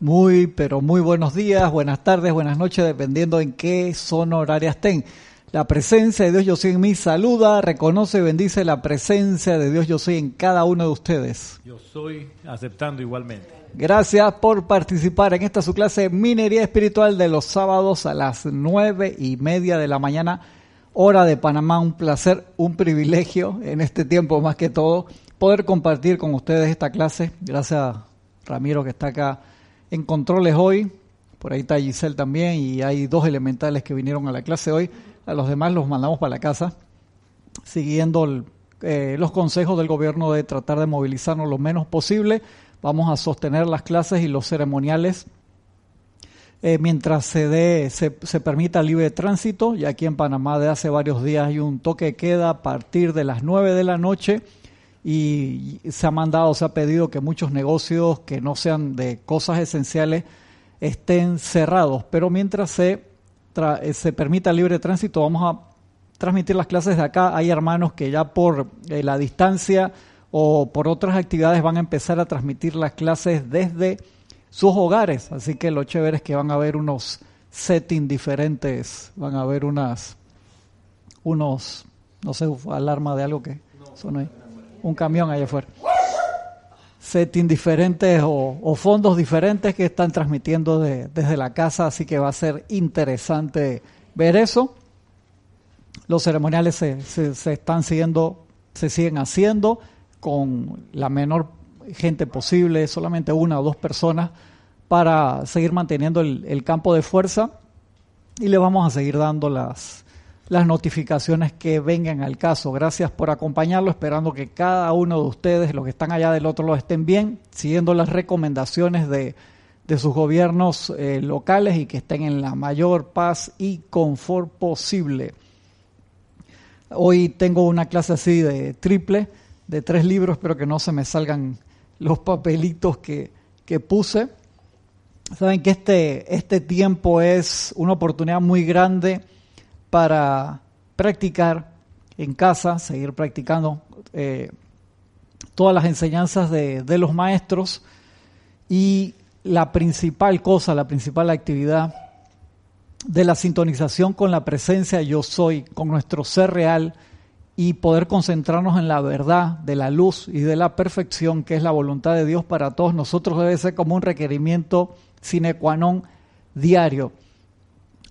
Muy, pero muy buenos días, buenas tardes, buenas noches, dependiendo en qué zona horaria estén. La presencia de Dios yo soy en mí saluda, reconoce y bendice la presencia de Dios yo soy en cada uno de ustedes. Yo soy aceptando igualmente. Gracias por participar en esta su clase Minería Espiritual de los sábados a las nueve y media de la mañana, hora de Panamá. Un placer, un privilegio en este tiempo más que todo poder compartir con ustedes esta clase. Gracias Ramiro que está acá en controles hoy. Por ahí está Giselle también y hay dos elementales que vinieron a la clase hoy. A los demás los mandamos para la casa, siguiendo eh, los consejos del gobierno de tratar de movilizarnos lo menos posible. Vamos a sostener las clases y los ceremoniales eh, mientras se, dé, se, se, permita libre tránsito. Y aquí en Panamá de hace varios días hay un toque queda a partir de las 9 de la noche y se ha mandado, se ha pedido que muchos negocios que no sean de cosas esenciales estén cerrados, pero mientras se, eh, se permita libre tránsito vamos a transmitir las clases de acá. Hay hermanos que ya por eh, la distancia o por otras actividades van a empezar a transmitir las clases desde sus hogares, así que lo chévere es que van a ver unos settings diferentes, van a ver unas, unos, no sé, alarma de algo que son ahí un camión allá afuera. Settings diferentes o, fondos diferentes que están transmitiendo desde la casa, así que va a ser interesante ver eso. Los ceremoniales se, se, están siguiendo, se siguen haciendo con la menor gente posible, solamente una o dos personas, para seguir manteniendo el, el campo de fuerza y le vamos a seguir dando las, las notificaciones que vengan al caso. Gracias por acompañarlo, esperando que cada uno de ustedes, los que están allá del otro lado, estén bien, siguiendo las recomendaciones de, sus gobiernos eh, locales y que estén en la mayor paz y confort posible. Hoy tengo una clase así de triple, de tres libros, espero que no se me salgan los papelitos que, que puse. Saben que este, este tiempo es una oportunidad muy grande para practicar en casa, seguir practicando eh, todas las enseñanzas de, de, los maestros. Y la principal cosa, la principal actividad de la sintonización con la presencia yo soy, con nuestro ser real y poder concentrarnos en la verdad de la luz y de la perfección que es la voluntad de Dios para todos nosotros debe ser como un requerimiento sine qua non diario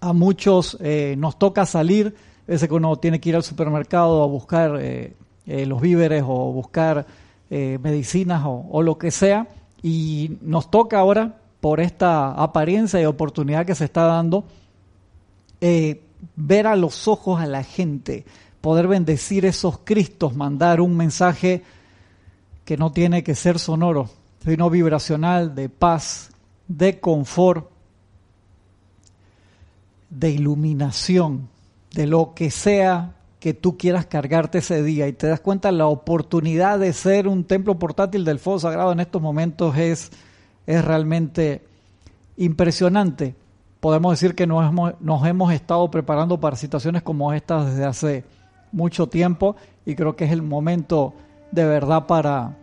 a muchos eh, nos toca salir, veces que uno tiene que ir al supermercado a buscar eh, eh, los víveres o buscar medicinas o, lo que sea, y nos toca ahora, por esta apariencia y oportunidad que se está dando, ver a los ojos a la gente, poder bendecir esos Cristos, mandar un mensaje que no tiene que ser sonoro, sino vibracional, de paz, de confort, de iluminación, de lo que sea que tú quieras cargarte ese día y te das cuenta la oportunidad de ser un templo portátil del fuego sagrado en estos momentos es, es realmente impresionante. Podemos decir que nos hemos, nos hemos estado preparando para situaciones como estas desde hace mucho tiempo y creo que es el momento de verdad para,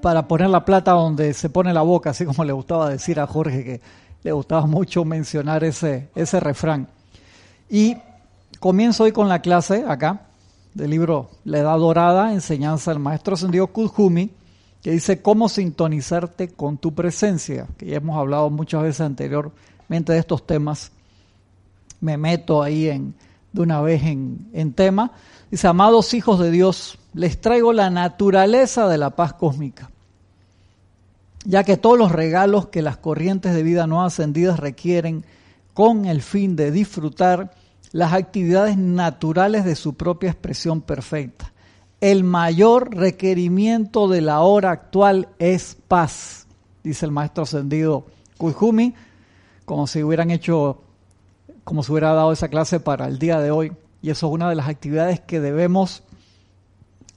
para poner la plata donde se pone la boca, así como le gustaba decir a Jorge que le gustaba mucho mencionar ese, ese refrán. Y comienzo hoy con la clase acá del libro La Edad Dorada, enseñanza del maestro ascendido Kudjumi, que dice cómo sintonizarte con tu presencia, que ya hemos hablado muchas veces anteriormente de estos temas. Me meto ahí en, de una vez en, en tema. Dice, amados hijos de Dios, les traigo la naturaleza de la paz cósmica ya que todos los regalos que las corrientes de vida no ascendidas requieren con el fin de disfrutar las actividades naturales de su propia expresión perfecta. El mayor requerimiento de la hora actual es paz, dice el maestro ascendido Kujumi, como si hubieran hecho, como si hubiera dado esa clase para el día de hoy. Y eso es una de las actividades que debemos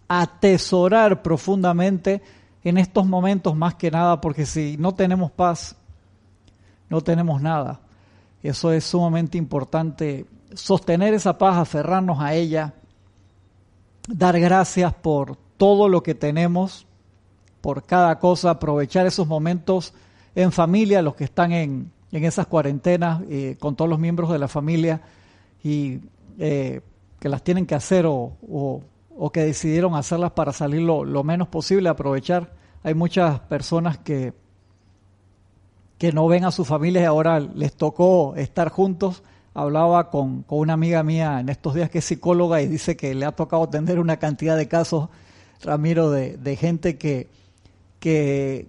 atesorar profundamente en estos momentos más que nada, porque si no tenemos paz, no tenemos nada. Eso es sumamente importante, sostener esa paz, aferrarnos a ella, dar gracias por todo lo que tenemos, por cada cosa, aprovechar esos momentos en familia, los que están en, en esas cuarentenas eh, con todos los miembros de la familia y eh, que las tienen que hacer o, o, o, que decidieron hacerlas para salir lo, menos posible, aprovechar. Hay muchas personas que, que no ven a sus familias y ahora les tocó estar juntos. Hablaba con, con, una amiga mía en estos días que es psicóloga y dice que le ha tocado atender una cantidad de casos, Ramiro, de, de gente que, que,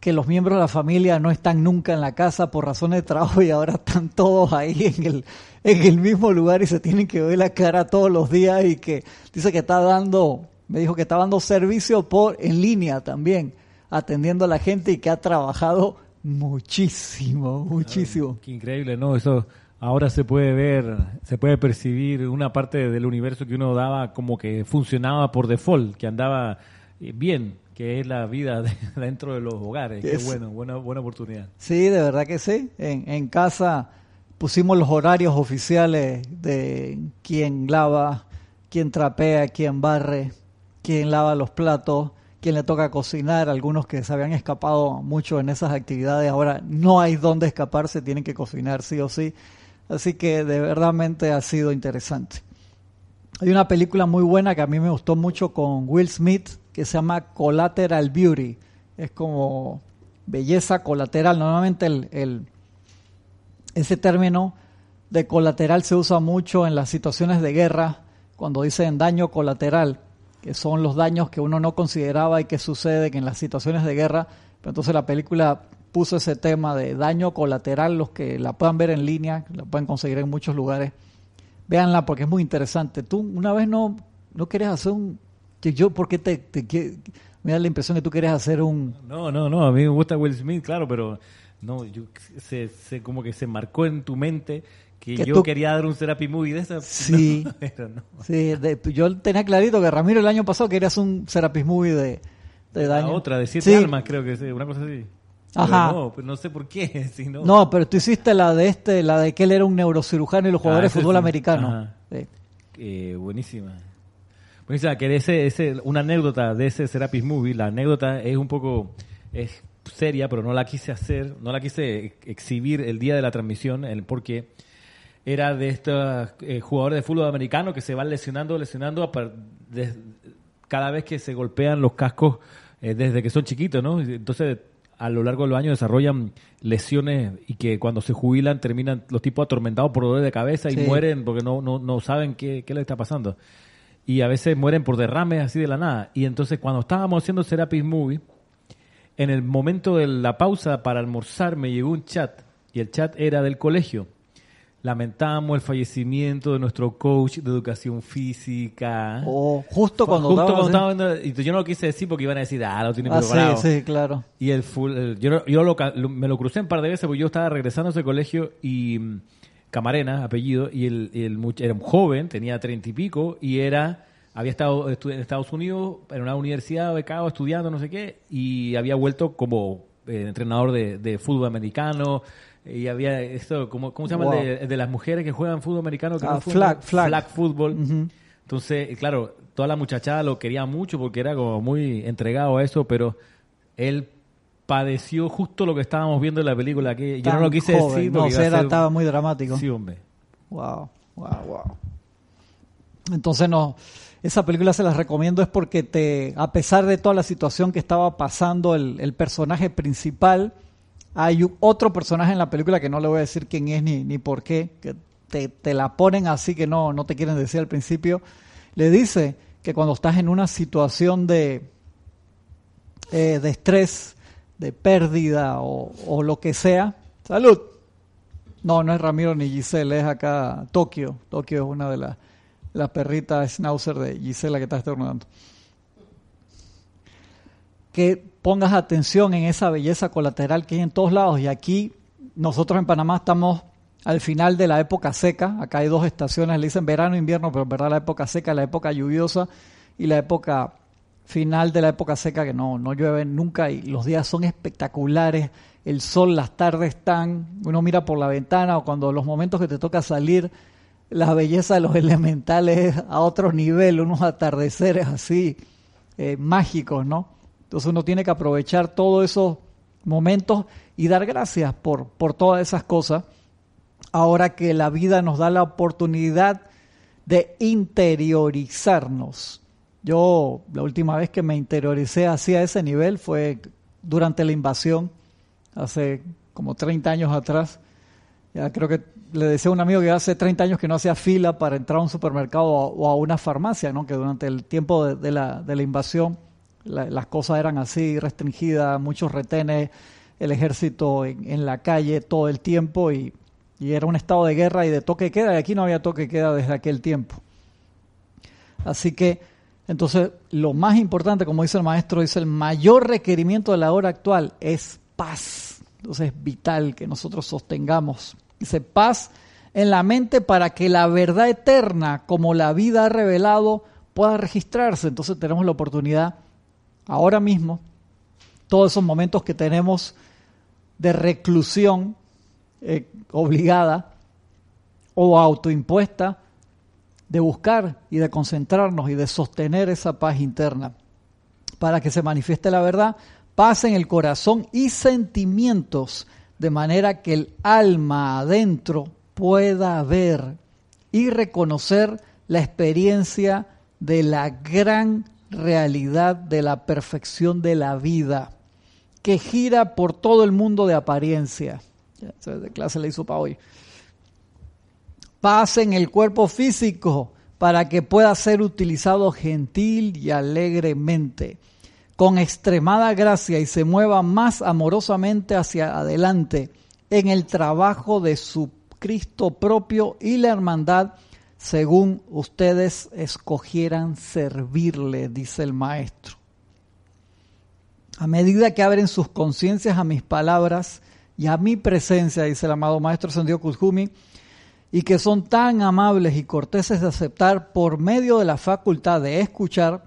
que los miembros de la familia no están nunca en la casa por razones de trabajo y ahora están todos ahí en el, en el mismo lugar y se tienen que ver la cara todos los días y que dice que está dando, me dijo que está dando servicio por en línea también, atendiendo a la gente y que ha trabajado muchísimo, muchísimo. Qué increíble, ¿no? Eso ahora se puede ver, se puede percibir una parte del universo que uno daba como que funcionaba por default, que andaba bien, que es la vida de, dentro de los hogares. Qué bueno, buena, buena oportunidad. Sí, de verdad que sí. En, en casa pusimos los horarios oficiales de quién lava, quién trapea, quién barre, quién lava los platos, quién le toca cocinar. Algunos que se habían escapado mucho en esas actividades, ahora no hay dónde escaparse, tienen que cocinar sí o sí. Así que de verdad ha sido interesante. Hay una película muy buena que a mí me gustó mucho con Will Smith que se llama Collateral Beauty. Es como belleza colateral. Normalmente el, el, ese término de colateral se usa mucho en las situaciones de guerra, cuando dicen daño colateral, que son los daños que uno no consideraba y que suceden en las situaciones de guerra. Pero entonces la película puso ese tema de daño colateral, los que la puedan ver en línea, la pueden conseguir en muchos lugares. Véanla porque es muy interesante. Tú una vez no, no quieres hacer un yo, ¿por qué te, me da la impresión que tú quieres hacer un... No, no, no, a mí me gusta Will Smith, claro, pero no, yo se, se como que se marcó en tu mente que, yo quería dar un therapy movie de esa. Sí, no, sí yo tenía clarito que Ramiro el año pasado quería hacer un therapy movie de, de daño. otra, de siete almas, creo que es una cosa así. Ajá. no, no sé por qué. Si no. no, pero tú hiciste la de este, la de que él era un neurocirujano y los jugadores ah, de fútbol americano. Sí. Eh, buenísima. Pues, que ese, ese, una anécdota de ese Serapis Movie, la anécdota es un poco es seria, pero no la quise hacer, no la quise exhibir el día de la transmisión, el, porque era de estos eh, jugadores de fútbol americano que se van lesionando, lesionando cada vez que se golpean los cascos eh, desde que son chiquitos, ¿no? Entonces, a lo largo de los años desarrollan lesiones y que cuando se jubilan terminan los tipos atormentados por dolores de cabeza y mueren porque no, no, no saben qué, qué les está pasando y a veces mueren por derrames así de la nada. Y entonces cuando estábamos haciendo Serapis Movie, en el momento de la pausa para almorzar me llegó un chat y el chat era del colegio. Lamentamos el fallecimiento de nuestro coach de educación física. Oh, justo cuando justo cuando estaba viendo, y yo no lo quise decir porque iban a decir, ah, lo tiene ah, preparado. Sí, sí, claro. Y el, full, yo, yo lo, me lo crucé un par de veces porque yo estaba regresando a ese colegio y Camarena, apellido, y el, el, era un joven, tenía treinta y pico, y era había estado en Estados Unidos en una universidad becado estudiando no sé qué y había vuelto como eh, entrenador de, fútbol americano y había esto como cómo se llama el de, las mujeres que juegan fútbol americano ah, flag, flag. flag fútbol. Entonces claro toda la muchachada lo quería mucho porque era como muy entregado a eso pero él padeció justo lo que estábamos viendo en la película que yo no lo quise decir no, era, estaba muy dramático. Sí hombre. Wow wow wow entonces no esa película se las recomiendo es porque te a pesar de toda la situación que estaba pasando el, el personaje principal hay otro personaje en la película que no le voy a decir quién es ni, ni por qué que te, te la ponen así que no no te quieren decir al principio. Le dice que cuando estás en una situación de eh, de estrés de pérdida o, lo que sea. Salud. No, no es Ramiro ni Giselle, es acá Tokio. Tokio es una de las, las perritas schnauzer de Gisela que está estornudando. Que pongas atención en esa belleza colateral que hay en todos lados. Y aquí nosotros en Panamá estamos al final de la época seca. Acá hay dos estaciones, le dicen verano e invierno, pero en verdad la época seca, la época lluviosa y la época final de la época seca que no, no llueve nunca y los días son espectaculares, el sol, las tardes están, uno mira por la ventana o cuando los momentos que te toca salir, la belleza de los elementales a otro nivel, unos atardeceres así eh, mágicos, ¿no? Entonces uno tiene que aprovechar todo eso momentos y dar gracias por, por todas esas cosas. Ahora que la vida nos da la oportunidad de interiorizarnos. Yo la última vez que me interioricé hacia ese nivel fue durante la invasión, hace como 30 años atrás. Ya creo que le decía a un amigo que hace 30 años que no hacía fila para entrar a un supermercado o a una farmacia, ¿no? que durante el tiempo de, la, invasión las cosas eran así, restringidas, muchos retenes, el ejército en, la calle todo el tiempo y, y, era un estado de guerra y de toque de queda, y aquí no había toque de queda desde aquel tiempo. Así que, entonces, lo más importante, como dice el maestro, dice el mayor requerimiento de la hora actual es paz. Entonces es vital que nosotros sostengamos Dice, paz en la mente para que la verdad eterna, como la vida ha revelado, pueda registrarse. Entonces tenemos la oportunidad ahora mismo, todos esos momentos que tenemos de reclusión eh, obligada o autoimpuesta, de buscar y de concentrarnos y de sostener esa paz interna para que se manifieste la verdad, paz en el corazón y sentimientos de manera que el alma adentro pueda ver y reconocer la experiencia de la gran realidad de la perfección de la vida que gira por todo el mundo de apariencia. De clase le hizo para hoy. Paz en el cuerpo físico para que pueda ser utilizado gentil y alegremente con extremada gracia y se mueva más amorosamente hacia adelante en el trabajo de su Cristo propio y la hermandad según ustedes escogieran servirle, dice el maestro. A medida que abren sus conciencias a mis palabras y a mi presencia, dice el amado maestro Sendio Kuzhumi, y que son tan amables y corteses de aceptar por medio de la facultad de escuchar,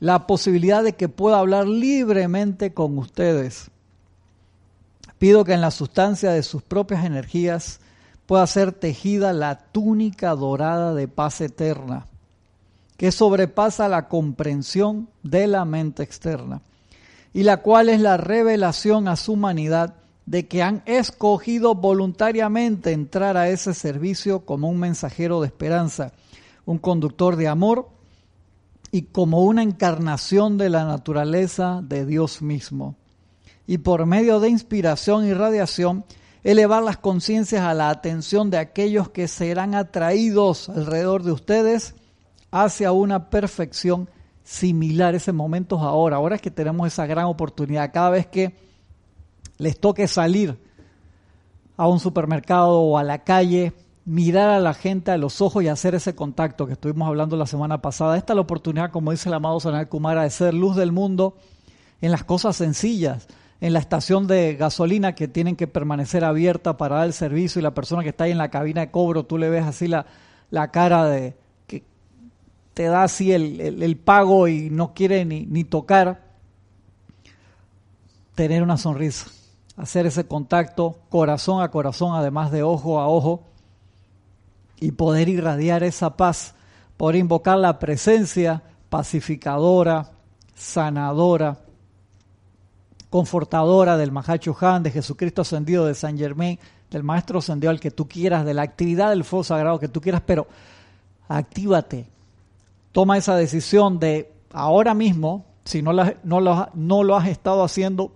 la posibilidad de que pueda hablar libremente con ustedes. Pido que en la sustancia de sus propias energías pueda ser tejida la túnica dorada de paz eterna, que sobrepasa la comprensión de la mente externa, y la cual es la revelación a su humanidad de que han escogido voluntariamente entrar a ese servicio como un mensajero de esperanza, un conductor de amor y como una encarnación de la naturaleza de Dios mismo. Y por medio de inspiración y radiación, elevar las conciencias a la atención de aquellos que serán atraídos alrededor de ustedes hacia una perfección similar. Ese momento es ahora. Ahora es que tenemos esa gran oportunidad. Cada vez que les toque salir a un supermercado o a la calle, mirar a la gente a los ojos y hacer ese contacto que estuvimos hablando la semana pasada. Esta es la oportunidad, como dice el amado Sanal Kumara, de ser luz del mundo en las cosas sencillas, en la estación de gasolina que tienen que permanecer abierta para dar el servicio y la persona que está ahí en la cabina de cobro, tú le ves así la, la cara de que te da así el, el, pago y no quiere ni, ni tocar, tener una sonrisa, hacer ese contacto corazón a corazón, además de ojo a ojo y poder irradiar esa paz, por invocar la presencia pacificadora, sanadora, confortadora del Mahacho Han, de Jesucristo ascendido, de San Germain, del Maestro ascendido al que tú quieras, de la actividad del fuego sagrado que tú quieras, pero actívate, toma esa decisión de ahora mismo, si no, no, lo, no lo has estado haciendo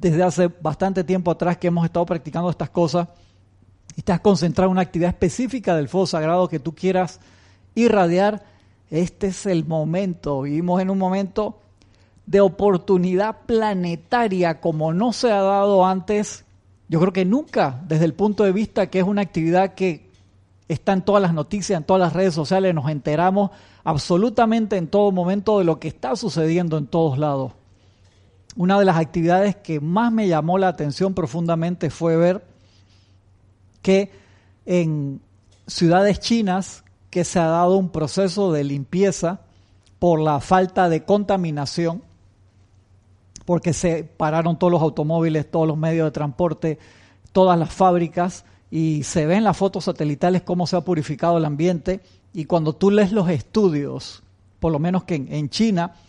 desde hace bastante tiempo atrás que hemos estado practicando estas cosas, estás concentrado en una actividad específica del fuego sagrado que tú quieras irradiar, este es el momento. Vivimos en un momento de oportunidad planetaria como no se ha dado antes, yo creo que nunca, desde el punto de vista que es una actividad que está en todas las noticias, en todas las redes sociales, nos enteramos absolutamente en todo momento de lo que está sucediendo en todos lados. Una de las actividades que más me llamó la atención profundamente fue ver que en ciudades chinas que se ha dado un proceso de limpieza por la falta de contaminación, porque se pararon todos los automóviles, todos los medios de transporte, todas las fábricas, y se ven las fotos satelitales cómo se ha purificado el ambiente, y cuando tú lees los estudios, por lo menos que en, China, u-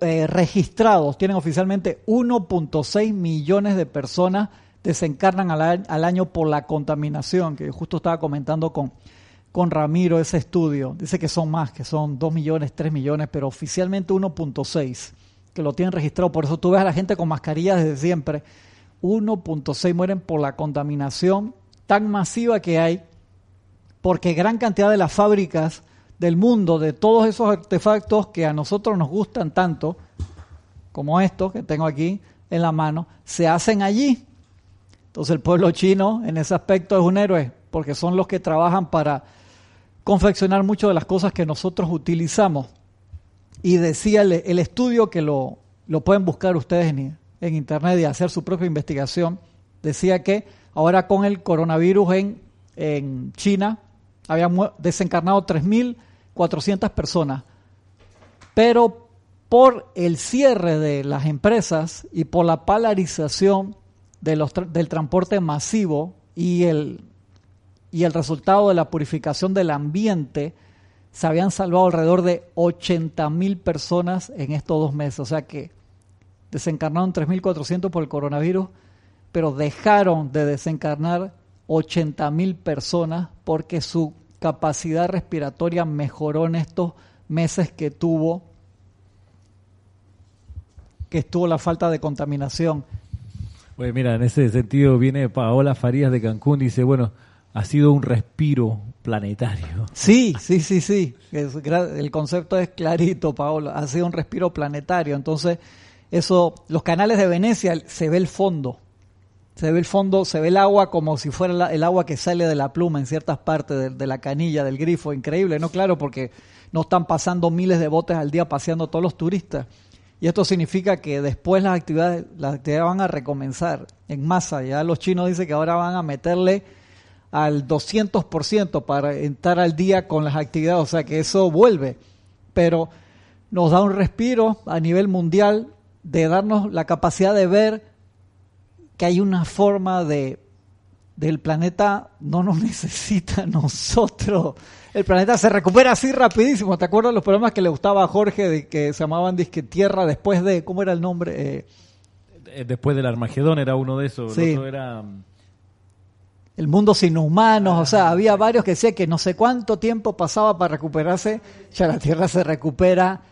eh, registrados, tienen oficialmente 1.6 millones de personas desencarnan al, año por la contaminación, que justo estaba comentando con, con Ramiro ese estudio. Dice que son más, que son 2 millones, 3 millones, pero oficialmente 1.6, que lo tienen registrado. Por eso tú ves a la gente con mascarillas desde siempre. 1.6 mueren por la contaminación tan masiva que hay, porque gran cantidad de las fábricas del mundo, de todos esos artefactos que a nosotros nos gustan tanto, como estos que tengo aquí en la mano, se hacen allí. Entonces el pueblo chino en ese aspecto es un héroe, porque son los que trabajan para confeccionar muchas de las cosas que nosotros utilizamos. Y decía el, estudio que lo, lo, pueden buscar ustedes en, internet y hacer su propia investigación, decía que ahora con el coronavirus en, en China había desencarnado 3.000 400 personas, pero por el cierre de las empresas y por la polarización del transporte masivo y el, y el resultado de la purificación del ambiente, se habían salvado alrededor de 80 mil personas en estos dos meses. O sea que desencarnaron 3.400 por el coronavirus, pero dejaron de desencarnar 80 mil personas porque su capacidad respiratoria mejoró en estos meses que tuvo que estuvo la falta de contaminación. Pues mira, en ese sentido viene Paola Farías de Cancún, dice, bueno, ha sido un respiro planetario. Sí, sí, sí, sí. Es el concepto es clarito, Paola. Ha sido un respiro planetario. Entonces, eso, los canales de Venecia se ve el fondo. Se ve el fondo, se ve el agua como si fuera el agua que sale de la pluma en ciertas partes de, de la canilla, del grifo. Increíble, ¿no? Claro, porque no están pasando miles de botes al día paseando todos los turistas. Y esto significa que después las actividades, las actividades van a recomenzar en masa. Ya los chinos dicen que ahora van a meterle al 200% para estar al día con las actividades, o sea que eso vuelve, pero nos da un respiro a nivel mundial de darnos la capacidad de ver que hay una forma de del planeta no nos necesita a nosotros. El planeta se recupera así rapidísimo. ¿Te acuerdas los problemas que le gustaba a Jorge de que se llamaban disque tierra después de cómo era el nombre? Eh, Eh, Después del Armagedón era uno de esos, Sí. el otro era... mm, el mundo sin humanos, o sea, había varios que decían que no sé cuánto tiempo pasaba para recuperarse, ya la Tierra se recupera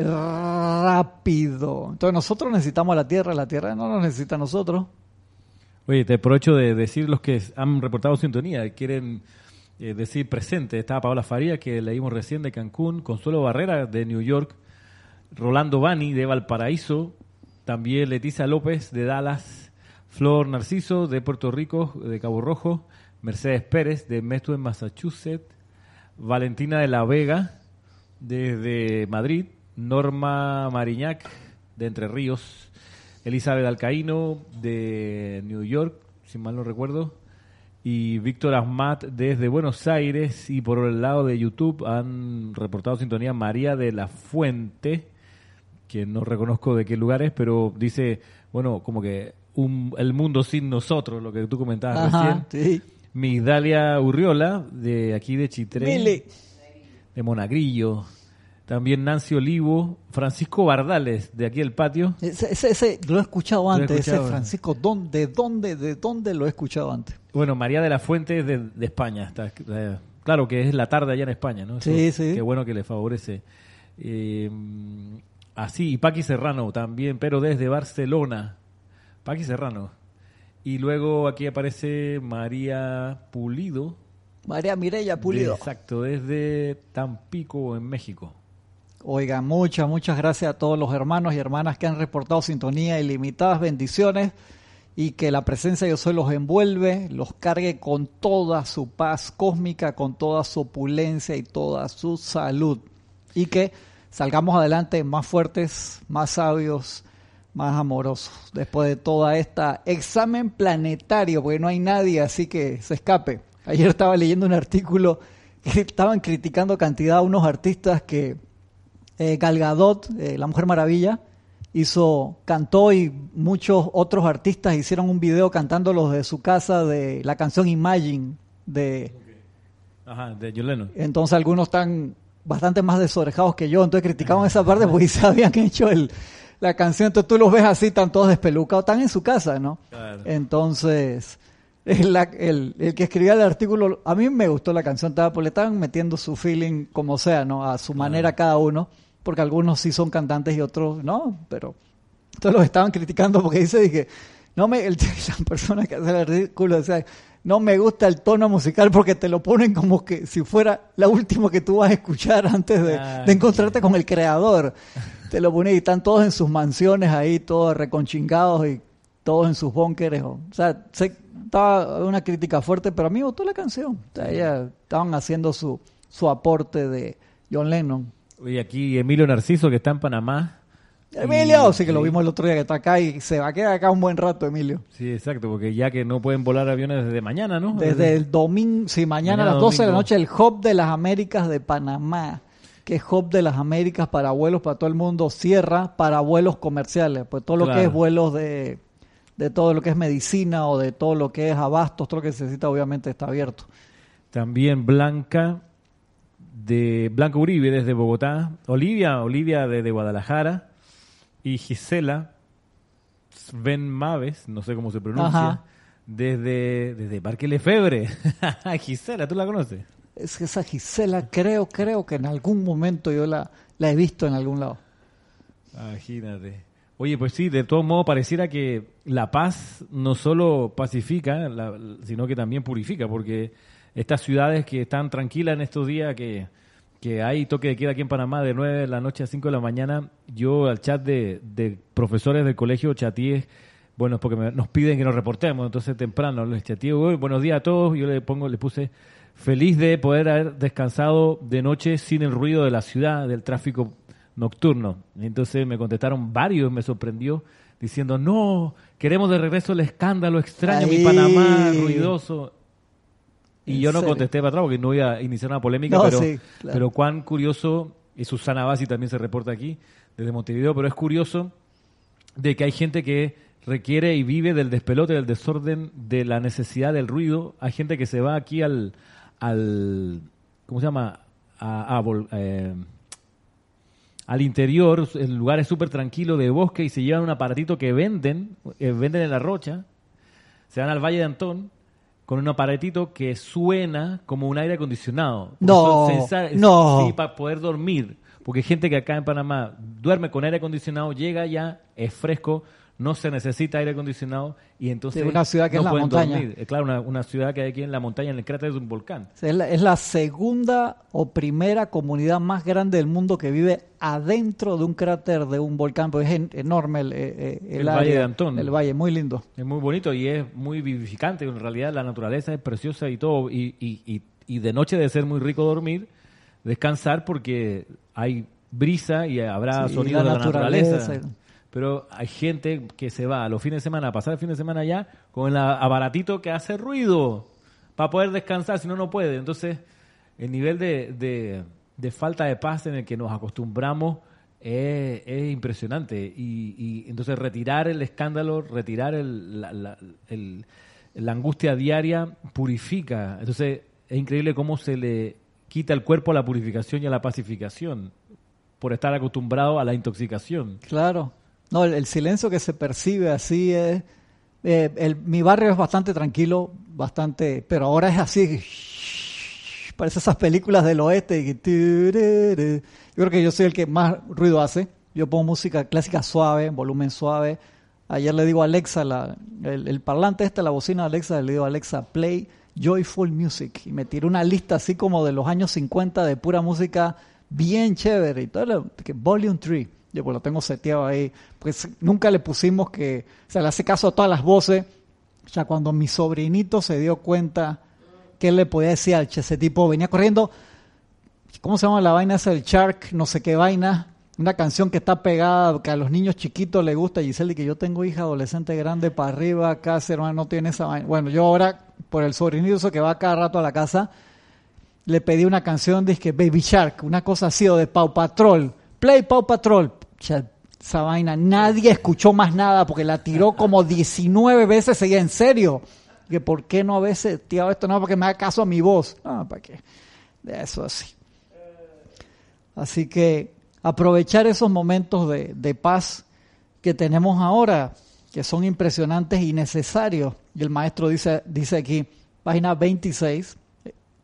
rápido. Entonces nosotros necesitamos a la Tierra, la Tierra no nos necesita a nosotros. Oye, te aprovecho de decir los que han reportado sintonía, quieren eh, decir presente. Estaba Paola Faría, que leímos recién de Cancún, Consuelo Barrera de New York, Rolando Bani de Valparaíso, también Leticia López de Dallas, Flor Narciso de Puerto Rico, de Cabo Rojo, Mercedes Pérez de Methuen, Massachusetts, Valentina de la Vega desde Madrid, Norma Mariñac de Entre Ríos, Elizabeth Alcaíno de New York, si mal no recuerdo, y Víctor Ahmad desde Buenos Aires, y por el lado de YouTube han reportado sintonía María de la Fuente, que no reconozco de qué lugar es, pero dice, bueno, como que un- el mundo sin nosotros, lo que tú comentabas Ajá, recién. sí. Migdalia Urriola, de aquí de Chitré, Mili. de Monagrillo. También Nancy Olivo, Francisco Bardales, de aquí del patio. Ese, ese, ese lo he escuchado he antes, escuchado. ese Francisco, ¿dónde, ¿de dónde, de dónde lo he escuchado antes? Bueno, María de la Fuente es de, de España. Está, eh, claro que es la tarde allá en España, ¿no? Eso- Sí, sí. Qué bueno que le favorece. Eh, así, y Paqui Serrano también, pero desde Barcelona. Paqui Serrano. Y luego aquí aparece María Pulido. María Mireya Pulido. de- exacto, desde Tampico, en México. Oiga, muchas, muchas gracias a todos los hermanos y hermanas que han reportado sintonía, ilimitadas bendiciones y que la presencia de Soy los envuelve, los cargue con toda su paz cósmica, con toda su opulencia y toda su salud. Y que salgamos adelante más fuertes, más sabios, más amorosos, después de toda esta examen planetario, porque no hay nadie así que se escape. Ayer estaba leyendo un artículo que estaban criticando cantidad a unos artistas que eh, Gal Gadot, eh, la Mujer Maravilla, hizo, cantó y muchos otros artistas hicieron un video cantándolos de su casa de la canción Imagine de Ajá, de Yoleno. entonces algunos están bastante más desorejados que yo, entonces criticaban esa parte porque se habían hecho el, la canción, entonces tú los ves así, están todos despelucados, están en su casa, ¿no? Claro. Entonces, el, el, el que escribía el artículo, a mí me gustó la canción, estaba, porque le estaban metiendo su feeling como sea, ¿no? A su manera cada uno, porque algunos sí son cantantes y otros no, pero todos los estaban criticando porque dice que no me, el, la persona que hace el artículo decía, no me gusta el tono musical porque te lo ponen como que si fuera la última que tú vas a escuchar antes de, Ah. de encontrarte con el creador. Te lo ponen y están todos en sus mansiones ahí, todos reconchingados y todos en sus búnkeres. O sea, se, estaba una crítica fuerte, pero a mí me gustó la canción. O sea, ella- estaban haciendo su, su aporte de John Lennon. Oye, aquí Emilio Narciso, que está en Panamá. Emilio, Y- sí que lo vimos el otro día que está acá y se va a quedar acá un buen rato, Emilio. Sí, exacto, porque ya que no pueden volar aviones desde mañana, ¿no? Desde el domingo, sí, mañana, Mañana a las 12 de la noche, el Hub de las Américas de Panamá, que es Hub de las Américas para vuelos para todo el mundo, cierra para vuelos comerciales, pues todo lo que es vuelos de, de todo lo que es medicina o de todo lo que es abastos, todo lo que se necesita obviamente está abierto. También Blanca de Blanca Uribe desde Bogotá, Olivia, Olivia desde Guadalajara y Gisela Sven Maves, no sé cómo se pronuncia, Ajá. desde desde Parque Lefebre. Gisela, ¿tú la conoces? Es que esa Gisela creo, creo que en algún momento yo la, la he visto en algún lado. Imagínate. Oye, pues sí, de todo modo pareciera que la paz no solo pacifica, la- sino que también purifica, porque estas ciudades que están tranquilas en estos días, que, que hay toque de queda aquí en Panamá de 9 de la noche a 5 de la mañana, yo al chat de, de profesores del colegio chatíes, bueno, es porque me- nos piden que nos reportemos, entonces temprano les chateé, "Uy, buenos días a todos, yo le pongo, le puse feliz de poder haber descansado de noche sin el ruido de la ciudad, del tráfico nocturno. Entonces me contestaron varios, me sorprendió, diciendo, no, queremos de regreso el escándalo extraño, mi Ahí. Panamá, ruidoso. Y ¿En yo no contesté para atrás porque no iba a iniciar una polémica, No, pero, sí, claro. pero cuán curioso, y Susana Bassi también se reporta aquí, desde Montevideo, pero es curioso de que hay gente que requiere y vive del despelote, del desorden, de la necesidad del ruido. Hay gente que se va aquí al, al ¿cómo se llama? A, eh, al interior, en lugares súper tranquilos de bosque y se llevan un aparatito que venden, eh, venden en la rocha, se van al Valle de Antón con un aparatito que suena como un aire acondicionado. No, no. Sí, para poder dormir. Porque hay gente que acá en Panamá duerme con aire acondicionado, llega ya, es fresco, no se necesita aire acondicionado y entonces De una ciudad que no es la pueden montaña. dormir. Eh, Claro, una, una ciudad que hay aquí en la montaña, en el cráter de un volcán. Es la, es la segunda o primera comunidad más grande del mundo que vive adentro de un cráter de un volcán, porque es en- enorme el, eh, eh, el, El área, Valle de Antón. El valle, muy lindo. Es muy bonito y es muy vivificante. En realidad la naturaleza es preciosa y todo. Y, y, y, y de noche debe ser muy rico dormir, descansar porque hay brisa y habrá Sí, sonidos la de la naturaleza. naturaleza. Pero hay gente que se va a los fines de semana, a pasar el fin de semana allá con el aparatito que hace ruido para poder descansar, si no, no puede. Entonces, el nivel de, de, falta de paz en el que nos acostumbramos es, es impresionante. Y, y entonces retirar el escándalo, retirar el, la, la- el- la angustia diaria, purifica. Entonces, es increíble cómo se le quita el cuerpo a la purificación y a la pacificación por estar acostumbrado a la intoxicación. Claro. No, el, silencio que se percibe así es... eh, mi barrio es bastante tranquilo, bastante... Pero ahora es así... Parece esas películas del oeste. Yo creo que yo soy el que más ruido hace. Yo pongo música clásica suave, volumen suave. Ayer le digo a Alexa, la, el, parlante este, la bocina de Alexa, le digo a Alexa, play Joyful Music. Y me tiró una lista así como de los años 50 de pura música bien chévere. Y todo que Volume 3. Yo pues lo tengo seteado ahí. Pues nunca le pusimos que, o sea, le hace caso a todas las voces. Sea, cuando mi sobrinito se dio cuenta que él le podía decir al che, ese tipo, venía corriendo, ¿cómo se llama la vaina esa del Shark? No sé qué vaina. Una canción que está pegada, que a los niños chiquitos les gusta. Giselle, y que yo tengo hija adolescente grande para arriba, casa, hermano, no tiene esa vaina. Bueno, yo ahora, por el sobrinito ese que va cada rato a la casa, le pedí una canción, dije Baby Shark, una cosa así, o de Pau Patrol. Play Pau Patrol. Esa vaina, nadie escuchó más nada porque la tiró como 19 veces, seguía en serio. Que por qué no a veces, tío, esto no, porque me haga caso a mi voz. No, para qué. Eso así. Así que aprovechar esos momentos de, de paz que tenemos ahora, que son impresionantes y necesarios. Y el maestro dice, dice aquí, página 26,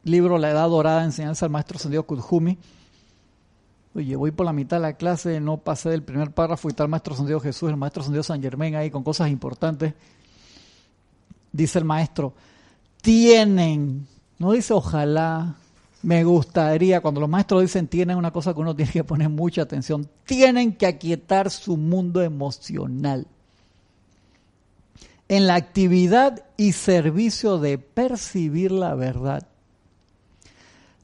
libro La Edad Dorada, enseñanza al maestro Sendido Kudjumi. Oye, voy por la mitad de la clase, no pasé del primer párrafo y el maestro Sendido Jesús, el maestro Sendido San Germán ahí con cosas importantes. Dice el maestro, tienen, no dice ojalá, me gustaría, cuando los maestros dicen tienen una cosa que uno tiene que poner mucha atención, tienen que aquietar su mundo emocional. En la actividad y servicio de percibir la verdad,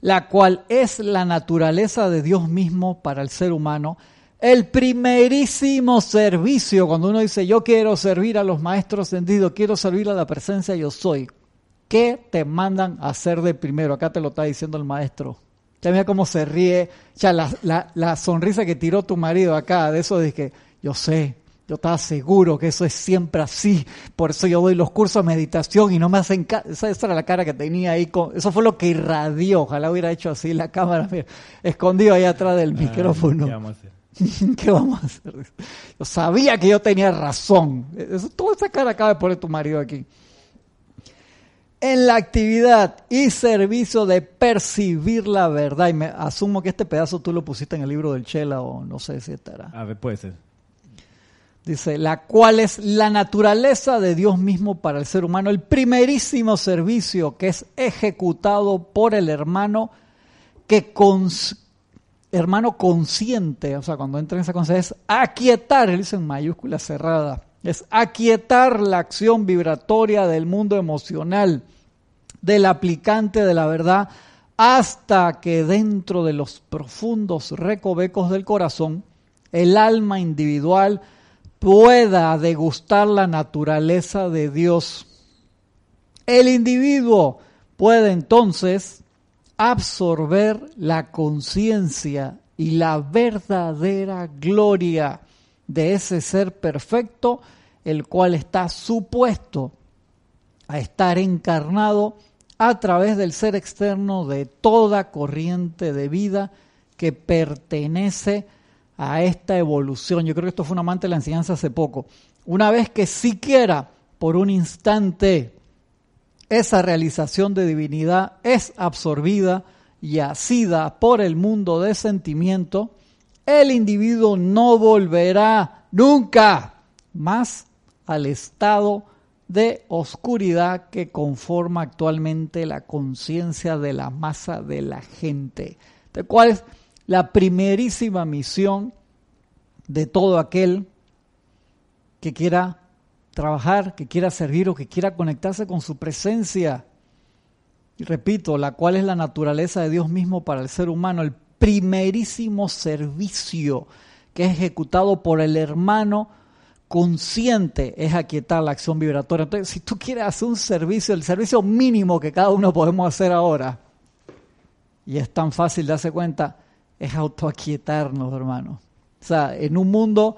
la cual es la naturaleza de Dios mismo para el ser humano, el primerísimo servicio, cuando uno dice yo quiero servir a los maestros sentidos, quiero servir a la presencia yo soy, ¿qué te mandan a hacer de primero? Acá te lo está diciendo el maestro. Ya mira cómo se ríe, ya la, la, la sonrisa que tiró tu marido acá, de eso que yo sé, yo estaba seguro que eso es siempre así. Por eso yo doy los cursos de meditación y no me hacen caso. Esa, era la cara que tenía ahí. eso fue lo que irradió. Ojalá hubiera hecho así la cámara, escondido ahí atrás del micrófono. ¿Qué vamos a hacer? ¿Qué vamos a hacer? Yo sabía que yo tenía razón. Eso, toda esa cara acaba de poner tu marido aquí. En la actividad y servicio de percibir la verdad. Y me asumo que este pedazo tú lo pusiste en el libro del Chela o no sé si estará. A ver, puede ser. Dice, la cual es la naturaleza de Dios mismo para el ser humano, el primerísimo servicio que es ejecutado por el hermano que hermano consciente, o sea, cuando entra en esa conciencia, es aquietar, él dice en mayúscula cerrada, es aquietar la acción vibratoria del mundo emocional del aplicante de la verdad hasta que dentro de los profundos recovecos del corazón, el alma individual pueda degustar la naturaleza de Dios. El individuo puede entonces absorber la conciencia y la verdadera gloria de ese ser perfecto, el cual está supuesto a estar encarnado a través del ser externo de toda corriente de vida que pertenece a esta evolución. Yo creo que esto fue un amante de la enseñanza hace poco. Una vez que siquiera por un instante esa realización de divinidad es absorbida y asida por el mundo de sentimiento, el individuo no volverá nunca más al estado de oscuridad que conforma actualmente la conciencia de la masa de la gente. ¿De cuál es la primerísima misión de todo aquel que quiera trabajar, que quiera servir o que quiera conectarse con su presencia. Y repito, la cual es la naturaleza de Dios mismo para el ser humano, el primerísimo servicio que es ejecutado por el hermano consciente es aquietar la acción vibratoria. Entonces, si tú quieres hacer un servicio, el servicio mínimo que cada uno podemos hacer ahora, y es tan fácil darse cuenta, es autoaquietarnos, hermano. O sea, en un mundo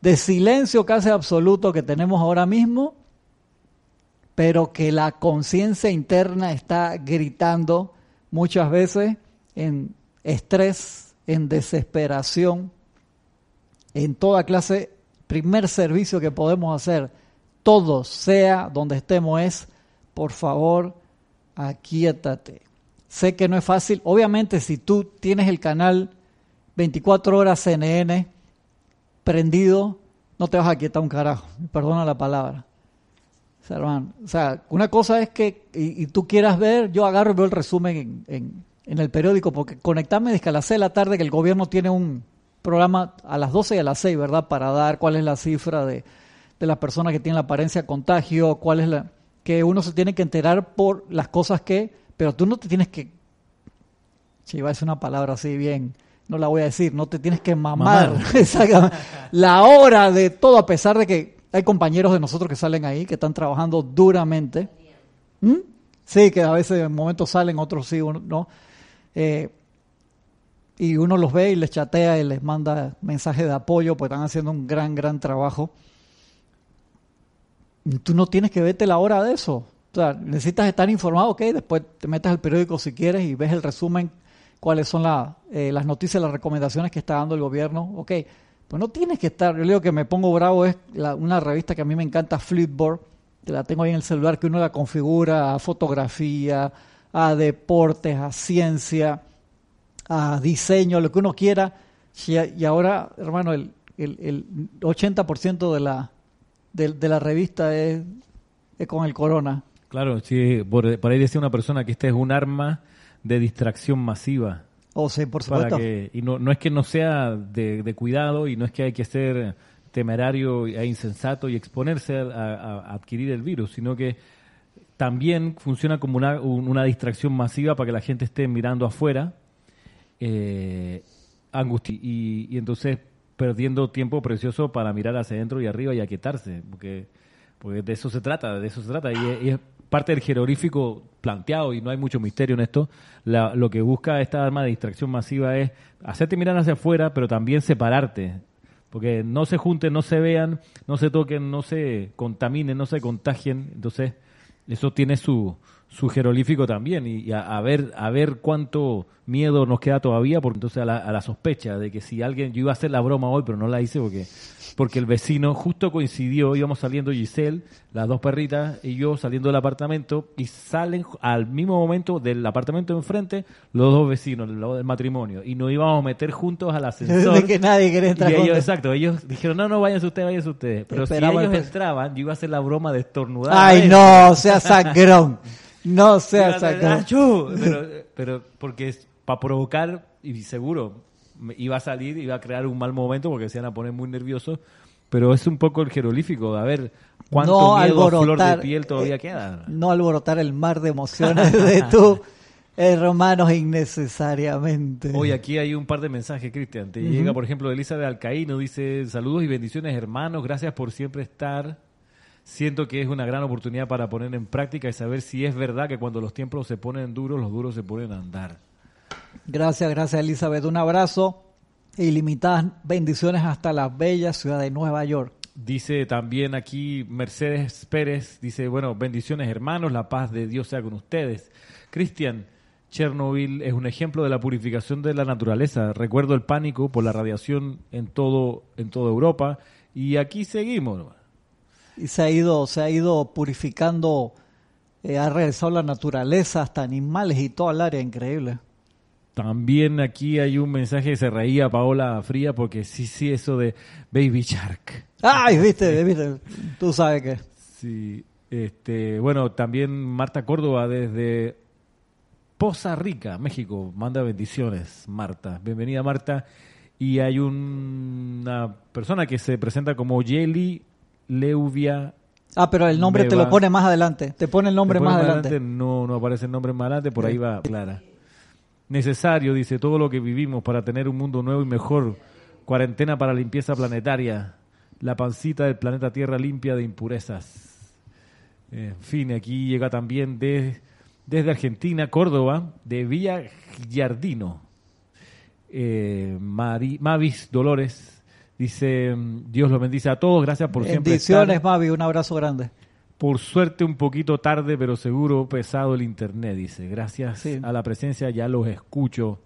de silencio casi absoluto que tenemos ahora mismo, pero que la conciencia interna está gritando muchas veces en estrés, en desesperación, en toda clase, primer servicio que podemos hacer, todo sea donde estemos, es, por favor, aquíétate. Sé que no es fácil. Obviamente, si tú tienes el canal 24 horas CNN prendido, no te vas a quietar un carajo. Perdona la palabra. O sea, o sea una cosa es que y, tú quieras ver, yo agarro y veo el resumen en, en, el periódico, porque conectarme es que a las 6 de la tarde que el gobierno tiene un programa a las 12 y a las 6, ¿verdad? Para dar cuál es la cifra de, de las personas que tienen la apariencia de contagio, cuál es la... que uno se tiene que enterar por las cosas que pero tú no te tienes que, si iba a decir una palabra así bien, no la voy a decir, no te tienes que mamar, la hora de todo, a pesar de que hay compañeros de nosotros que salen ahí, que están trabajando duramente. ¿Mm? Sí, que a veces en momentos salen, otros sí, no. Eh, y uno los ve y les chatea y les manda mensajes de apoyo, pues están haciendo un gran, gran trabajo. Tú no tienes que verte la hora de eso. O sea, necesitas estar informado, ok, después te metes al periódico si quieres y ves el resumen cuáles son eh, las noticias, las recomendaciones que está dando el gobierno. Ok, pues no tienes que estar, yo digo que me pongo bravo, es la- una revista que a mí me encanta, Flipboard, que la tengo ahí en el celular, que uno la configura a fotografía, a deportes, a ciencia, a diseño, lo que uno quiera. Y, ahora, hermano, el, el, el 80% de la, de, de la revista es con el corona. Claro, sí, por, por ahí decía una persona que este es un arma de distracción masiva. O sea, por Para supuesto. que, y no, no es que no sea de, de cuidado y no es que hay que ser temerario e insensato y exponerse a, a- a adquirir el virus, sino que también funciona como una, un- una distracción masiva para que la gente esté mirando afuera eh, angusti y, y entonces perdiendo tiempo precioso para mirar hacia adentro y arriba y aquietarse, porque, porque de eso se trata, de eso se trata, y y es parte del jeroglífico planteado y no hay mucho misterio en esto. La- lo que busca esta arma de distracción masiva es hacerte mirar hacia afuera, pero también separarte, porque no se junten, no se vean, no se toquen, no se contaminen, no se contagien, entonces eso tiene su, su jeroglífico también y, a, a ver a ver cuánto miedo nos queda todavía porque entonces a la, a la sospecha de que si alguien yo iba a hacer la broma hoy pero no la hice porque porque el vecino justo coincidió íbamos saliendo Giselle las dos perritas y yo saliendo del apartamento y salen al mismo momento del apartamento de enfrente los dos vecinos los del matrimonio y nos íbamos a meter juntos al ascensor de que nadie quiere entrar y ellos, exacto, ellos dijeron, no, no, váyanse ustedes, váyanse ustedes. Pero Esperaba si el ellos entraban, yo iba a hacer la broma de estornudar. Ay, no, sea sangrón. No Iba sea a hacer, sangrón. "Achú", Pero, pero porque es para provocar, y seguro, iba a salir, iba a crear un mal momento porque se iban a poner muy nerviosos. Pero es un poco el jeroglífico, a ver cuánto No miedo flor de piel todavía eh, queda. No alborotar el mar de emociones de tus hermanos innecesariamente. Hoy aquí hay un par de mensajes, Cristian. Te llega, por ejemplo, Elisa de Alcaíno, dice, saludos y bendiciones hermanos, gracias por siempre estar. Siento que es una gran oportunidad para poner en práctica y saber si es verdad que cuando los tiempos se ponen duros, los duros se ponen a andar. Gracias, gracias Elizabeth. Un abrazo e ilimitadas bendiciones hasta la bella ciudad de Nueva York. Dice también aquí Mercedes Pérez, dice, bueno, bendiciones hermanos, la paz de Dios sea con ustedes. Cristian, Chernobyl es un ejemplo de la purificación de la naturaleza. Recuerdo el pánico por la radiación en todo en toda Europa y aquí seguimos. Y se ha ido, se ha ido purificando, eh, ha regresado la naturaleza hasta animales y toda el área, increíble. También aquí hay un mensaje que se reía Paola Fría porque sí, sí, eso de Baby Shark. Ay, viste, viste, tú sabes que. Sí, este, bueno, también Marta Córdoba desde Poza Rica, México, manda bendiciones, Marta. Bienvenida, Marta. Y hay un- una persona que se presenta como Yeli Leuvia. Ah, pero el nombre te lo pone más adelante. Te pone el nombre Después más adelante. No, no aparece el nombre más adelante, por ahí va Clara. Necesario, dice, todo lo que vivimos para tener un mundo nuevo y mejor. Cuarentena para limpieza planetaria. La pancita del planeta Tierra limpia de impurezas. En fin, aquí llega también de- desde Argentina, Córdoba, de Villa Giardino. Eh, Mari- Mavis Dolores dice, Dios los bendice a todos, gracias por siempre estar. Bendiciones, Mavi, un abrazo grande. Por suerte un poquito tarde, pero seguro pesado el internet, dice. Gracias Sí. a la presencia ya los escucho.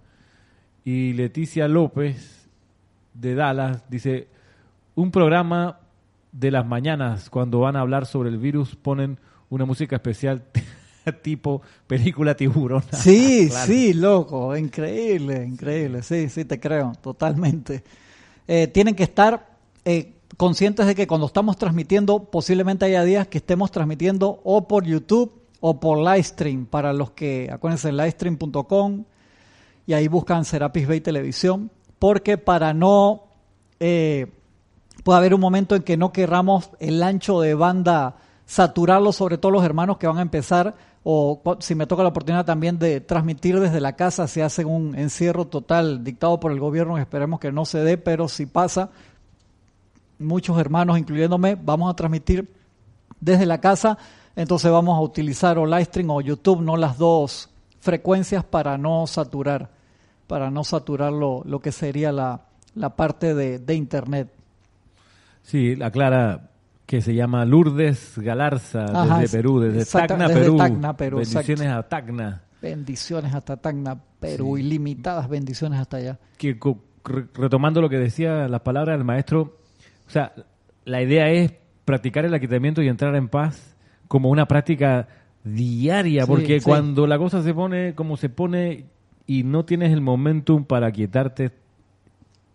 Y Leticia López de Dallas dice, un programa de las mañanas cuando van a hablar sobre el virus ponen una música especial tipo película tiburón. Sí, Claro. sí, loco, increíble, increíble, sí, sí, te creo, totalmente. Eh, tienen que estar eh, conscientes de que cuando estamos transmitiendo, posiblemente haya días que estemos transmitiendo o por YouTube o por Livestream, para los que, acuérdense, livestream.com y ahí buscan Serapis Bay Televisión, porque para no, eh, puede haber un momento en que no querramos el ancho de banda saturarlo, sobre todo los hermanos que van a empezar, o si me toca la oportunidad también de transmitir desde la casa, si hacen un encierro total dictado por el gobierno, esperemos que no se dé, pero si pasa, muchos hermanos, incluyéndome, vamos a transmitir desde la casa, entonces vamos a utilizar o Livestream o YouTube, no las dos frecuencias para no saturar, para no saturar lo, lo que sería la, la parte de, de Internet. Sí, aclara que se llama Lourdes Galarza Ajá, desde Perú, desde exacta- Tacna, desde Perú. Tacna, Perú, Bendiciones a Tacna. Bendiciones hasta Tacna, pero ilimitadas bendiciones hasta allá. Que retomando lo que decía las palabras del maestro, o sea, la idea es practicar el aquietamiento y entrar en paz como una práctica diaria, Sí, porque sí. cuando la cosa se pone como se pone y no tienes el momentum para aquietarte,